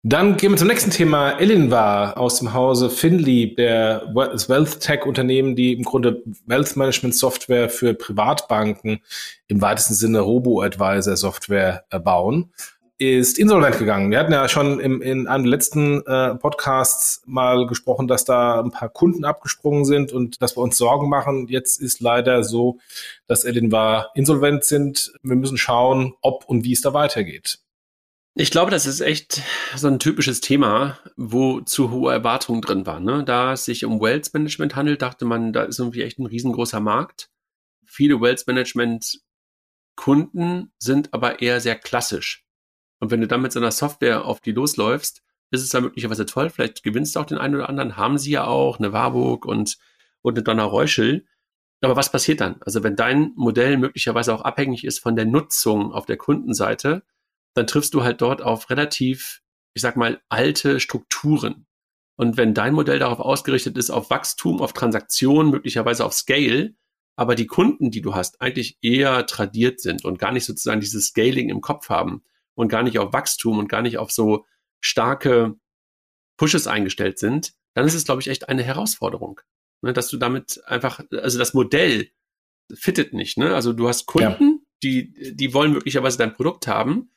Dann gehen wir zum nächsten Thema. Ellen war aus dem Hause Finley, der das Wealth Tech Unternehmen, die im Grunde Wealth Management Software für Privatbanken im weitesten Sinne Robo-Advisor Software bauen ist insolvent gegangen. Wir hatten ja schon im, in einem letzten äh, Podcasts mal gesprochen, dass da ein paar Kunden abgesprungen sind und dass wir uns Sorgen machen. Jetzt ist leider so, dass war insolvent sind. Wir müssen schauen, ob und wie es da weitergeht. Ich glaube, das ist echt so ein typisches Thema, wo zu hohe Erwartungen drin waren. Ne? Da es sich um Wealth Management handelt, dachte man, da ist irgendwie echt ein riesengroßer Markt. Viele Wealth Management Kunden sind aber eher sehr klassisch. Und wenn du dann mit so einer Software auf die losläufst, ist es dann möglicherweise toll. Vielleicht gewinnst du auch den einen oder anderen. Haben sie ja auch, eine Warburg und, und eine Donner Reuschel. Aber was passiert dann? Also wenn dein Modell möglicherweise auch abhängig ist von der Nutzung auf der Kundenseite, dann triffst du halt dort auf relativ, ich sag mal, alte Strukturen. Und wenn dein Modell darauf ausgerichtet ist, auf Wachstum, auf Transaktion, möglicherweise auf Scale, aber die Kunden, die du hast, eigentlich eher tradiert sind und gar nicht sozusagen dieses Scaling im Kopf haben, und gar nicht auf Wachstum und gar nicht auf so starke Pushes eingestellt sind, dann ist es, glaube ich, echt eine Herausforderung. Ne, dass du damit einfach, also das Modell fittet nicht. Ne? Also du hast Kunden, ja. die, die wollen möglicherweise dein Produkt haben,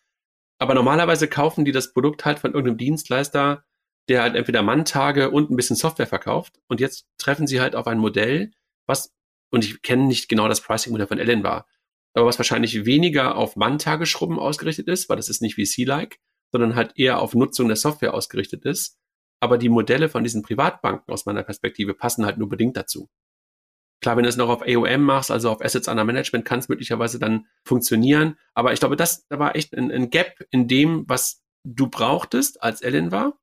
aber normalerweise kaufen die das Produkt halt von irgendeinem Dienstleister, der halt entweder Manntage und ein bisschen Software verkauft. Und jetzt treffen sie halt auf ein Modell, was, und ich kenne nicht genau das Pricing-Modell von Ellen war, aber was wahrscheinlich weniger auf Manntageschrubben ausgerichtet ist, weil das ist nicht wie C-like, sondern halt eher auf Nutzung der Software ausgerichtet ist. Aber die Modelle von diesen Privatbanken aus meiner Perspektive passen halt nur bedingt dazu. Klar, wenn du es noch auf AOM machst, also auf Assets Under Management, kann es möglicherweise dann funktionieren. Aber ich glaube, das da war echt ein, ein Gap in dem, was du brauchtest als Ellen war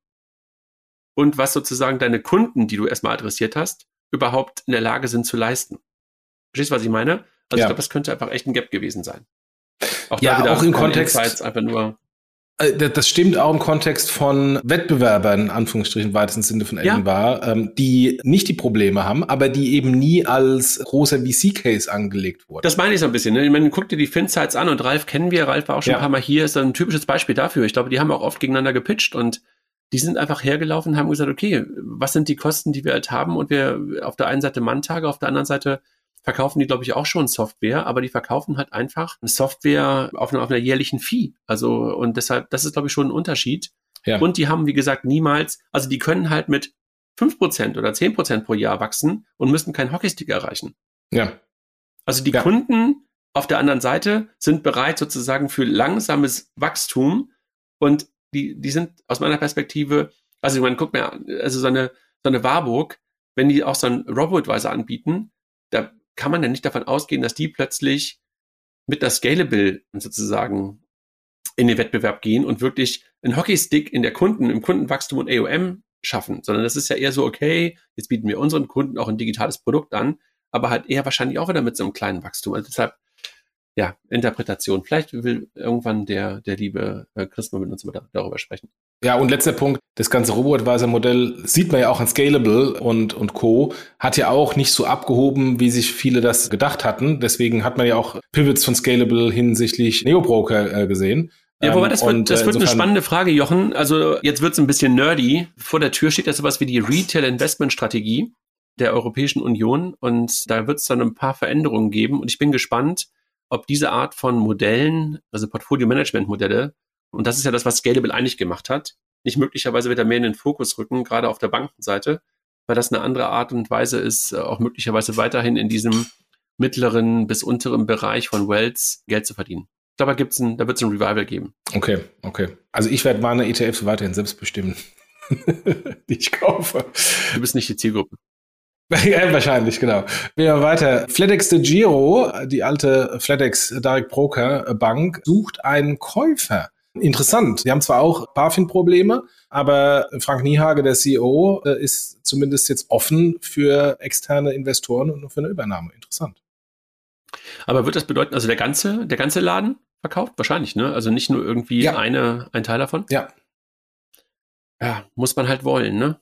und was sozusagen deine Kunden, die du erstmal adressiert hast, überhaupt in der Lage sind zu leisten. Verstehst du, was ich meine? Also ja. ich glaube, das könnte einfach echt ein Gap gewesen sein. Auch ja, auch im Kontext. einfach nur äh, das stimmt auch im Kontext von Wettbewerbern, in Anführungsstrichen, weitesten Sinne von Ellen ja. war, ähm, die nicht die Probleme haben, aber die eben nie als großer VC-Case angelegt wurden. Das meine ich so ein bisschen. Ne? Ich meine, guck dir die FinSites an und Ralf kennen wir, Ralf war auch schon ja. ein paar Mal hier, ist ein typisches Beispiel dafür. Ich glaube, die haben auch oft gegeneinander gepitcht und die sind einfach hergelaufen und haben gesagt, okay, was sind die Kosten, die wir halt haben? Und wir auf der einen Seite Manntage, auf der anderen Seite verkaufen die, glaube ich, auch schon Software, aber die verkaufen halt einfach Software auf einer, auf einer jährlichen Fee. Also, und deshalb, das ist, glaube ich, schon ein Unterschied. Ja. Und die haben, wie gesagt, niemals, also die können halt mit fünf Prozent oder zehn Prozent pro Jahr wachsen und müssen keinen Hockeystick erreichen. Ja. Also die ja. Kunden auf der anderen Seite sind bereit sozusagen für langsames Wachstum und die, die sind aus meiner Perspektive, also ich meine, guck mir, also so eine, so eine Warburg, wenn die auch so einen Robo-Advisor anbieten, da kann man ja nicht davon ausgehen, dass die plötzlich mit der Scalable sozusagen in den Wettbewerb gehen und wirklich einen Hockeystick in der Kunden, im Kundenwachstum und AOM schaffen, sondern das ist ja eher so, okay, jetzt bieten wir unseren Kunden auch ein digitales Produkt an, aber halt eher wahrscheinlich auch wieder mit so einem kleinen Wachstum. Also deshalb, ja, Interpretation. Vielleicht will irgendwann der, der liebe äh, Chris mal mit uns darüber sprechen. Ja, und letzter Punkt, das ganze Robo-Advisor-Modell sieht man ja auch an Scalable und, und Co. hat ja auch nicht so abgehoben, wie sich viele das gedacht hatten. Deswegen hat man ja auch Pivots von Scalable hinsichtlich Neobroker äh, gesehen. Ja, wobei das wird, das wird eine spannende Frage, Jochen. Also jetzt wird es ein bisschen nerdy. Vor der Tür steht ja sowas wie die Retail-Investment-Strategie der Europäischen Union und da wird es dann ein paar Veränderungen geben und ich bin gespannt, ob diese Art von Modellen, also Portfolio-Management-Modelle, und das ist ja das, was Scalable eigentlich gemacht hat, nicht möglicherweise wieder mehr in den Fokus rücken, gerade auf der Bankenseite, weil das eine andere Art und Weise ist, äh, auch möglicherweise weiterhin in diesem mittleren bis unteren Bereich von Wells Geld zu verdienen. Ich glaube, da, gibt's ein, da wird es ein Revival geben. Okay, okay. Also ich werde meine ETFs weiterhin selbst bestimmen, (laughs) die ich kaufe. Du bist nicht die Zielgruppe. (laughs) Ja, wahrscheinlich, genau. Wir weiter. FedEx de Giro, die alte FedEx Direct Broker Bank, sucht einen Käufer. Interessant. Sie haben zwar auch BaFin-Probleme, aber Frank Niehage, der CEO, äh, ist zumindest jetzt offen für externe Investoren und für eine Übernahme. Interessant. Aber wird das bedeuten, also der ganze, der ganze Laden verkauft? Wahrscheinlich, ne? Also nicht nur irgendwie ja. eine, ein Teil davon? Ja. Ja, muss man halt wollen, ne?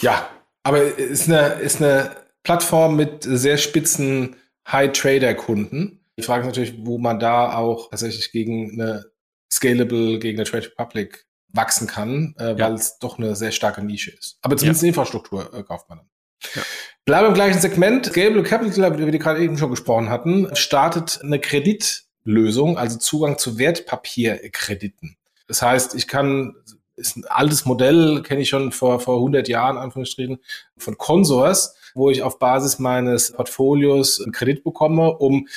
Ja, aber ist eine, ist eine Plattform mit sehr spitzen High-Trader-Kunden. Die Frage natürlich, wo man da auch tatsächlich gegen eine Scalable, gegen eine Trade Republic wachsen kann, äh, ja. weil es doch eine sehr starke Nische ist. Aber zumindest ja. Infrastruktur äh, kauft man dann. Ja. Bleiben im gleichen Segment. Scalable Capital, über die gerade eben schon gesprochen hatten, startet eine Kreditlösung, also Zugang zu Wertpapierkrediten. Das heißt, ich kann ist ein altes Modell, kenne ich schon vor, vor 100 Jahren, Anführungsstrichen, von Consors, wo ich auf Basis meines Portfolios einen Kredit bekomme, um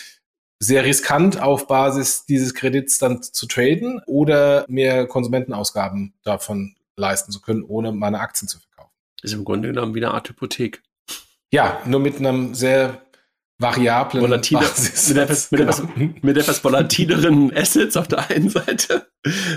sehr riskant auf Basis dieses Kredits dann zu traden oder mir Konsumentenausgaben davon leisten zu können, ohne meine Aktien zu verkaufen. Ist im Grunde genommen wie eine Art Hypothek. Ja, nur mit einem sehr variablen Volatile, Basis. Mit, etwas, mit, etwas, genau. mit etwas volatileren (laughs) Assets auf der einen Seite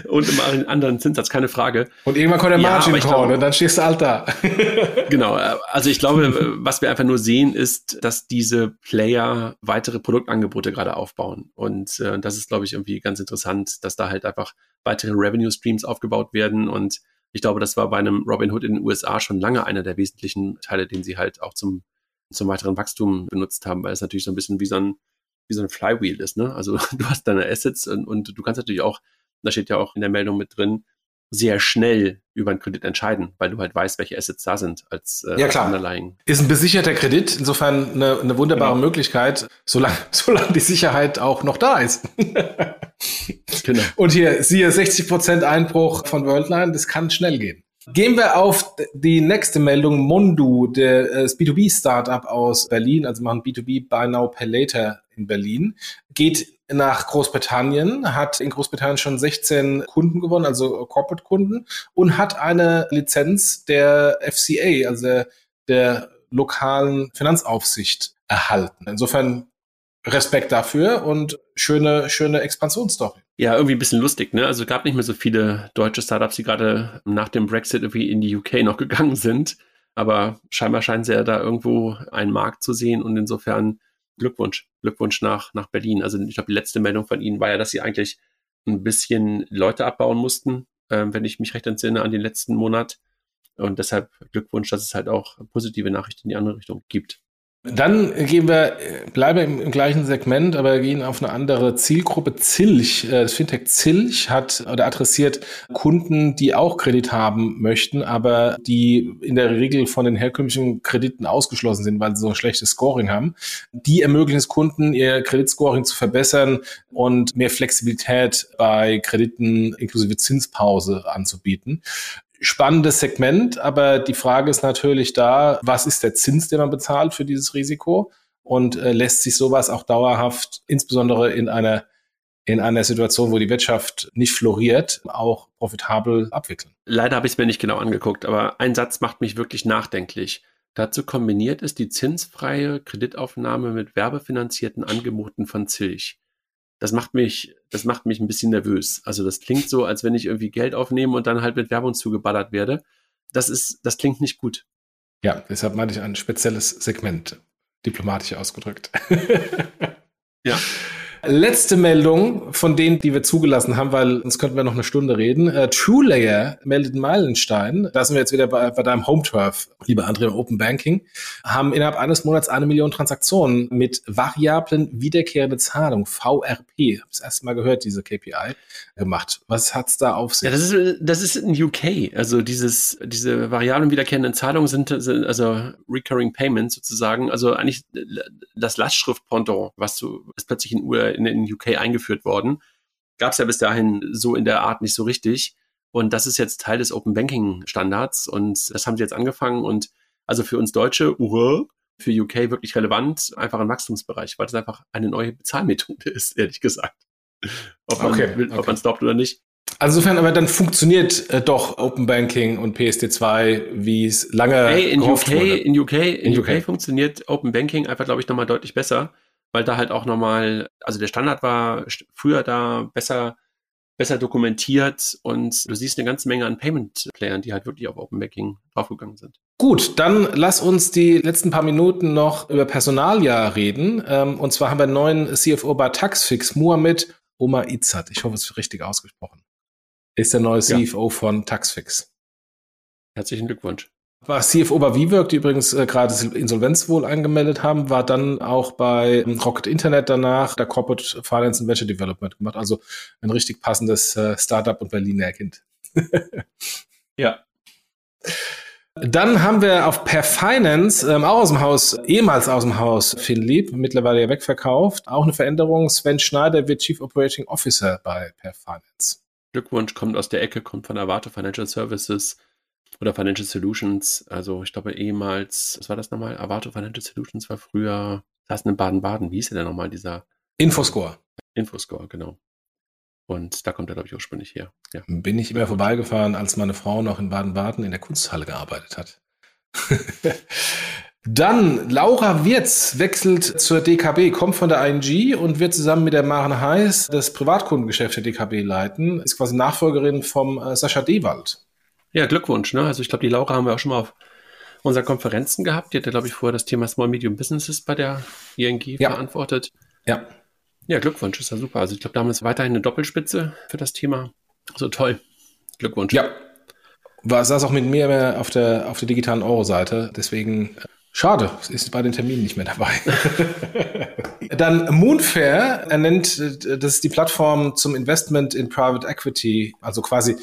und im anderen Zinssatz, keine Frage. Und irgendwann kommt der Margin ja, Call und dann stehst du alt da. (laughs) genau, also ich glaube, was wir einfach nur sehen, ist, dass diese Player weitere Produktangebote gerade aufbauen. Und äh, das ist, glaube ich, irgendwie ganz interessant, dass da halt einfach weitere Revenue Streams aufgebaut werden und ich glaube, das war bei einem Robinhood in den USA schon lange einer der wesentlichen Teile, den sie halt auch zum zum weiteren Wachstum benutzt haben, weil es natürlich so ein bisschen wie so ein, wie so ein Flywheel ist. Ne? Also (laughs) du hast deine Assets und, und du kannst natürlich auch, da steht ja auch in der Meldung mit drin, sehr schnell über einen Kredit entscheiden, weil du halt weißt, welche Assets da sind als äh, ja, klar. Underlying. Ist ein besicherter Kredit, insofern eine, eine wunderbare genau. Möglichkeit, solange, (laughs) solange die Sicherheit auch noch da ist. genau. Und hier, siehe 60% Einbruch von Worldline, das kann schnell gehen. Gehen wir auf die nächste Meldung. Mondu, der äh, B2B-Startup aus Berlin, also machen B2B Buy Now Pay Later in Berlin, geht nach Großbritannien, hat in Großbritannien schon 16 Kunden gewonnen, also Corporate-Kunden, und hat eine Lizenz der FCA, also der, der lokalen Finanzaufsicht erhalten. Insofern Respekt dafür und schöne, schöne Expansionsstory. Ja, irgendwie ein bisschen lustig, ne? Also gab nicht mehr so viele deutsche Startups, die gerade nach dem Brexit irgendwie in die UK noch (laughs) gegangen sind. Aber scheinbar scheinen sie ja da irgendwo einen Markt zu sehen und insofern Glückwunsch, Glückwunsch nach, nach Berlin. Also ich glaube, die letzte Meldung von Ihnen war ja, dass Sie eigentlich ein bisschen Leute abbauen mussten, äh, wenn ich mich recht entsinne, an den letzten Monat. Und deshalb Glückwunsch, dass es halt auch positive Nachrichten in die andere Richtung gibt. Dann gehen wir, bleiben im, im, gleichen Segment, aber gehen auf eine andere Zielgruppe. Zilch, äh, das Fintech Zilch hat oder adressiert Kunden, die auch Kredit haben möchten, aber die in der Regel von den herkömmlichen Krediten ausgeschlossen sind, weil sie so ein schlechtes Scoring haben. Die ermöglichen es Kunden, ihr Kreditscoring zu verbessern und mehr Flexibilität bei Krediten inklusive Zinspause anzubieten spannendes Segment, aber die Frage ist natürlich da, was ist der Zins, den man bezahlt für dieses Risiko? Und äh, lässt sich sowas auch dauerhaft, insbesondere in einer in einer Situation, wo die Wirtschaft nicht floriert, auch profitabel abwickeln. Leider habe ich es mir nicht genau angeguckt, aber ein Satz macht mich wirklich nachdenklich. Dazu kombiniert ist die zinsfreie Kreditaufnahme mit werbefinanzierten Angeboten von Zilch das macht mich, das macht mich ein bisschen nervös. Also das klingt so, als wenn ich irgendwie Geld aufnehme und dann halt mit Werbung zugeballert werde. Das ist, das klingt nicht gut. Ja, deshalb meinte ich ein spezielles Segment, diplomatisch ausgedrückt. ja. (laughs) Letzte Meldung von denen, die wir zugelassen haben, weil sonst könnten wir noch eine Stunde reden. Uh, TrueLayer meldet Meilenstein. Da sind wir jetzt wieder bei, bei deinem Home Turf, lieber André, Open Banking. Haben innerhalb eines Monats eine Million Transaktionen mit variablen wiederkehrende Zahlung, VRP. Hab das erste Mal gehört, diese KPI gemacht. Was hat's da auf sich? Ja, das ist, das ist in UK. Also dieses, diese variablen wiederkehrenden Zahlungen sind, sind also Recurring Payments sozusagen. Also eigentlich das Lastschrift-Pendant, was du, ist plötzlich in, in, in UK eingeführt worden. Gab es ja bis dahin so in der Art nicht so richtig. Und das ist jetzt Teil des Open Banking Standards und das haben sie jetzt angefangen und also für uns Deutsche, uh, für UK wirklich relevant, einfach ein Wachstumsbereich, weil das einfach eine neue Bezahlmethode (laughs) ist, ehrlich gesagt. Ob man okay, will, okay. es glaubt oder nicht. Also insofern, aber dann funktioniert äh, doch Open Banking und PSD2, wie es lange hey, in UK, wurde. In UK, in, in UK, UK funktioniert Open Banking einfach, glaube ich, nochmal deutlich besser weil da halt auch nochmal, also der Standard war früher da besser, besser dokumentiert und du siehst eine ganze Menge an Payment-Playern, die halt wirklich auf Open Banking draufgegangen sind. Gut, dann lass uns die letzten paar Minuten noch über Personalia reden. Ähm, und zwar haben wir einen neuen CFO bei Taxfix, Muhammad Omar Izzat. Ich hoffe, es ist richtig ausgesprochen. Ist der neue CFO ja. von Taxfix. Herzlichen Glückwunsch. War CFO bei WeWork, die übrigens äh, gerade Insolvenz wohl angemeldet haben, war dann auch bei ähm, Rocket Internet danach der Corporate Finance and Venture Development gemacht. Also ein richtig passendes äh, Startup und Berliner Kind. (laughs) ja. Dann haben wir auf Per Finance, ähm, auch aus dem Haus, ehemals aus dem Haus Finlieb, mittlerweile ja wegverkauft, auch eine Veränderung. Sven Schneider wird Chief Operating Officer bei Per Finance. Glückwunsch, kommt aus der Ecke, kommt von Avato Financial Services oder Financial Solutions. Also ich glaube ehemals, was war das nochmal? Avato Financial Solutions war früher, das heißt in Baden-Baden. Wie hieß der denn nochmal, dieser? Infoscore. Infoscore, genau. Und da kommt er, glaube ich, ursprünglich her. Ja. Bin ich immer vorbeigefahren, als meine Frau noch in Baden-Baden in der Kunsthalle gearbeitet hat. (laughs) Dann Laura Wirz wechselt zur DKB, kommt von der ING und wird zusammen mit der Maren Heiß das Privatkundengeschäft der DKB leiten. Ist quasi Nachfolgerin vom äh, Sascha Dewald. Ja, Glückwunsch. Ne? Also ich glaube, die Laura haben wir auch schon mal auf unseren Konferenzen gehabt. Die hat ja, glaube ich, vorher das Thema Small Medium Businesses bei der ING ja. verantwortet. Ja. Ja, Glückwunsch, ist ja super. Also ich glaube, da haben wir jetzt weiterhin eine Doppelspitze für das Thema. So toll. Glückwunsch. Ja. War saß auch mit mir auf der, auf der digitalen Euro-Seite. Deswegen äh, schade, ist bei den Terminen nicht mehr dabei. (laughs) Dann Moonfair, er nennt, äh, das ist die Plattform zum Investment in Private Equity, also quasi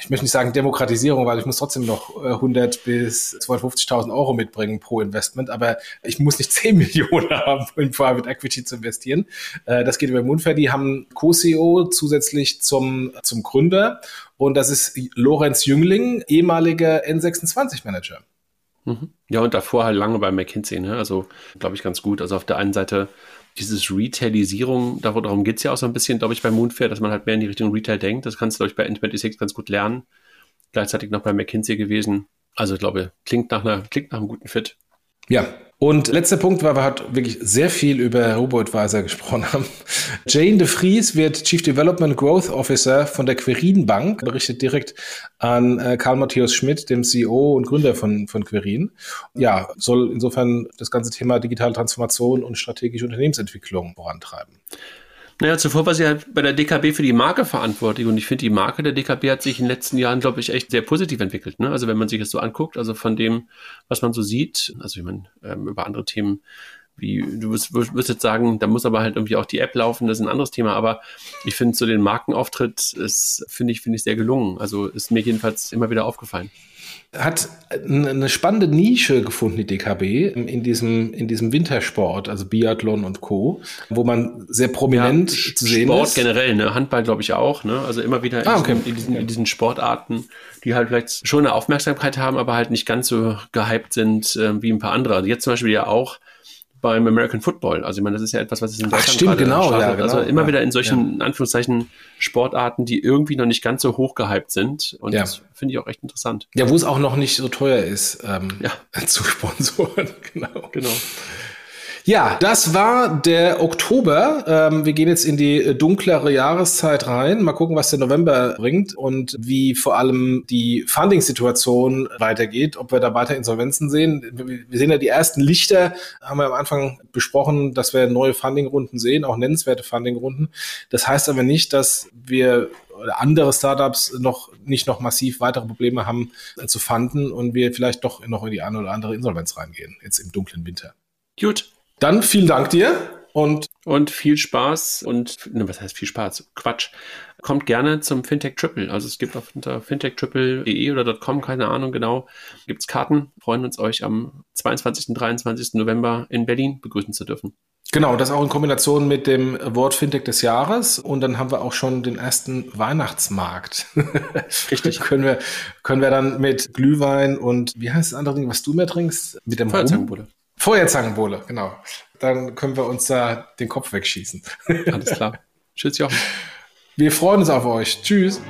ich möchte nicht sagen Demokratisierung, weil ich muss trotzdem noch 100 äh, bis 250.000 Euro mitbringen pro Investment, aber ich muss nicht (laughs) 10 Millionen haben, um in Private Equity zu investieren. Äh, das geht über Moonfair. Die haben Co-CEO zusätzlich zum, zum Gründer und das ist Lorenz Jüngling, ehemaliger N26-Manager. Mhm. Ja, und davor halt lange bei McKinsey, ne? Also, glaube ich, ganz gut. Also auf der einen Seite dieses Retailisierung, darum geht es ja auch so ein bisschen, glaube ich, bei Moonfair, dass man halt mehr in die Richtung Retail denkt. Das kannst du, glaube ich, bei N26 ganz gut lernen. Gleichzeitig noch bei McKinsey gewesen. Also ich glaube, klingt nach, einer, klingt nach einem guten Fit. Ja, Und letzter Punkt, weil wir halt wirklich sehr viel über Robo-Advisor gesprochen haben. Jane de Vries wird Chief Development Growth Officer von der Querin Bank, berichtet direkt an äh, Karl Matthäus Schmidt, dem CEO und Gründer von, von Querin. Ja, soll insofern das ganze Thema digitale Transformation und strategische Unternehmensentwicklung vorantreiben. Naja, zuvor war sie halt bei der DKB für die Marke verantwortlich und ich finde, die Marke der DKB hat sich in den letzten Jahren, glaube ich, echt sehr positiv entwickelt. Ne? Also wenn man sich das so anguckt, also von dem, was man so sieht, also ich meine, ähm, über andere Themen wie, du wirst, wirst jetzt sagen, da muss aber halt irgendwie auch die App laufen, das ist ein anderes Thema, aber ich finde so den Markenauftritt ist, finde ich, finde ich sehr gelungen. Also ist mir jedenfalls immer wieder aufgefallen hat eine spannende Nische gefunden, die DKB, in diesem, in diesem Wintersport, also Biathlon und Co., wo man sehr prominent ja, zu sehen Sport ist. Sport generell, ne? Handball glaube ich auch, ne? Also immer wieder ah, okay. in, in, diesen, in diesen Sportarten, die halt vielleicht schon eine Aufmerksamkeit haben, aber halt nicht ganz so gehypt sind äh, wie ein paar andere. Also jetzt zum Beispiel ja auch beim American Football. Also ich meine, das ist ja etwas, was es in Deutschland Ach, stimmt, genau, ja, genau, Also immer ja, wieder in solchen, ja. Anführungszeichen, Sportarten, die irgendwie noch nicht ganz so hoch gehypt sind. Und ja. das finde ich auch echt interessant. Ja, wo es auch noch nicht so teuer ist, ähm, ja. (laughs) zu sponsoren. (laughs) genau. Genau. Ja, das war der Oktober. Ähm, wir gehen jetzt in die äh, dunklere Jahreszeit rein. Mal gucken, was der November bringt und wie vor allem die Funding-Situation weitergeht, ob wir da weiter Insolvenzen sehen. Wir sehen ja die ersten Lichter, haben wir am Anfang besprochen, dass wir neue Funding-Runden sehen, auch nennenswerte Funding-Runden. Das heißt aber nicht, dass wir oder andere Startups noch nicht noch massiv weitere Probleme haben äh, zu fanden und wir vielleicht doch noch in die eine oder andere Insolvenz reingehen, jetzt im dunklen Winter. Gut, dann vielen Dank dir und und viel Spaß und ne, was heißt viel Spaß? Quatsch. Kommt gerne zum Fintech Triple. Also es gibt auf unter fintechtriple.de oder .com, keine Ahnung genau, gibt es Karten. Freuen uns euch am 22. und 23. November in Berlin begrüßen zu dürfen. Genau, das auch in Kombination mit dem Wort Fintech des Jahres. Und dann haben wir auch schon den ersten Weihnachtsmarkt. Richtig. (laughs) können, wir, können wir dann mit Glühwein und wie heißt das andere Ding, was du mehr trinkst? Mit dem Feuerzangenbowle. Feuerzangenbowle, genau. Dann können wir uns da den Kopf wegschießen. Alles klar. (laughs) Tschüss, Jochen. Wir freuen uns auf euch. Tschüss.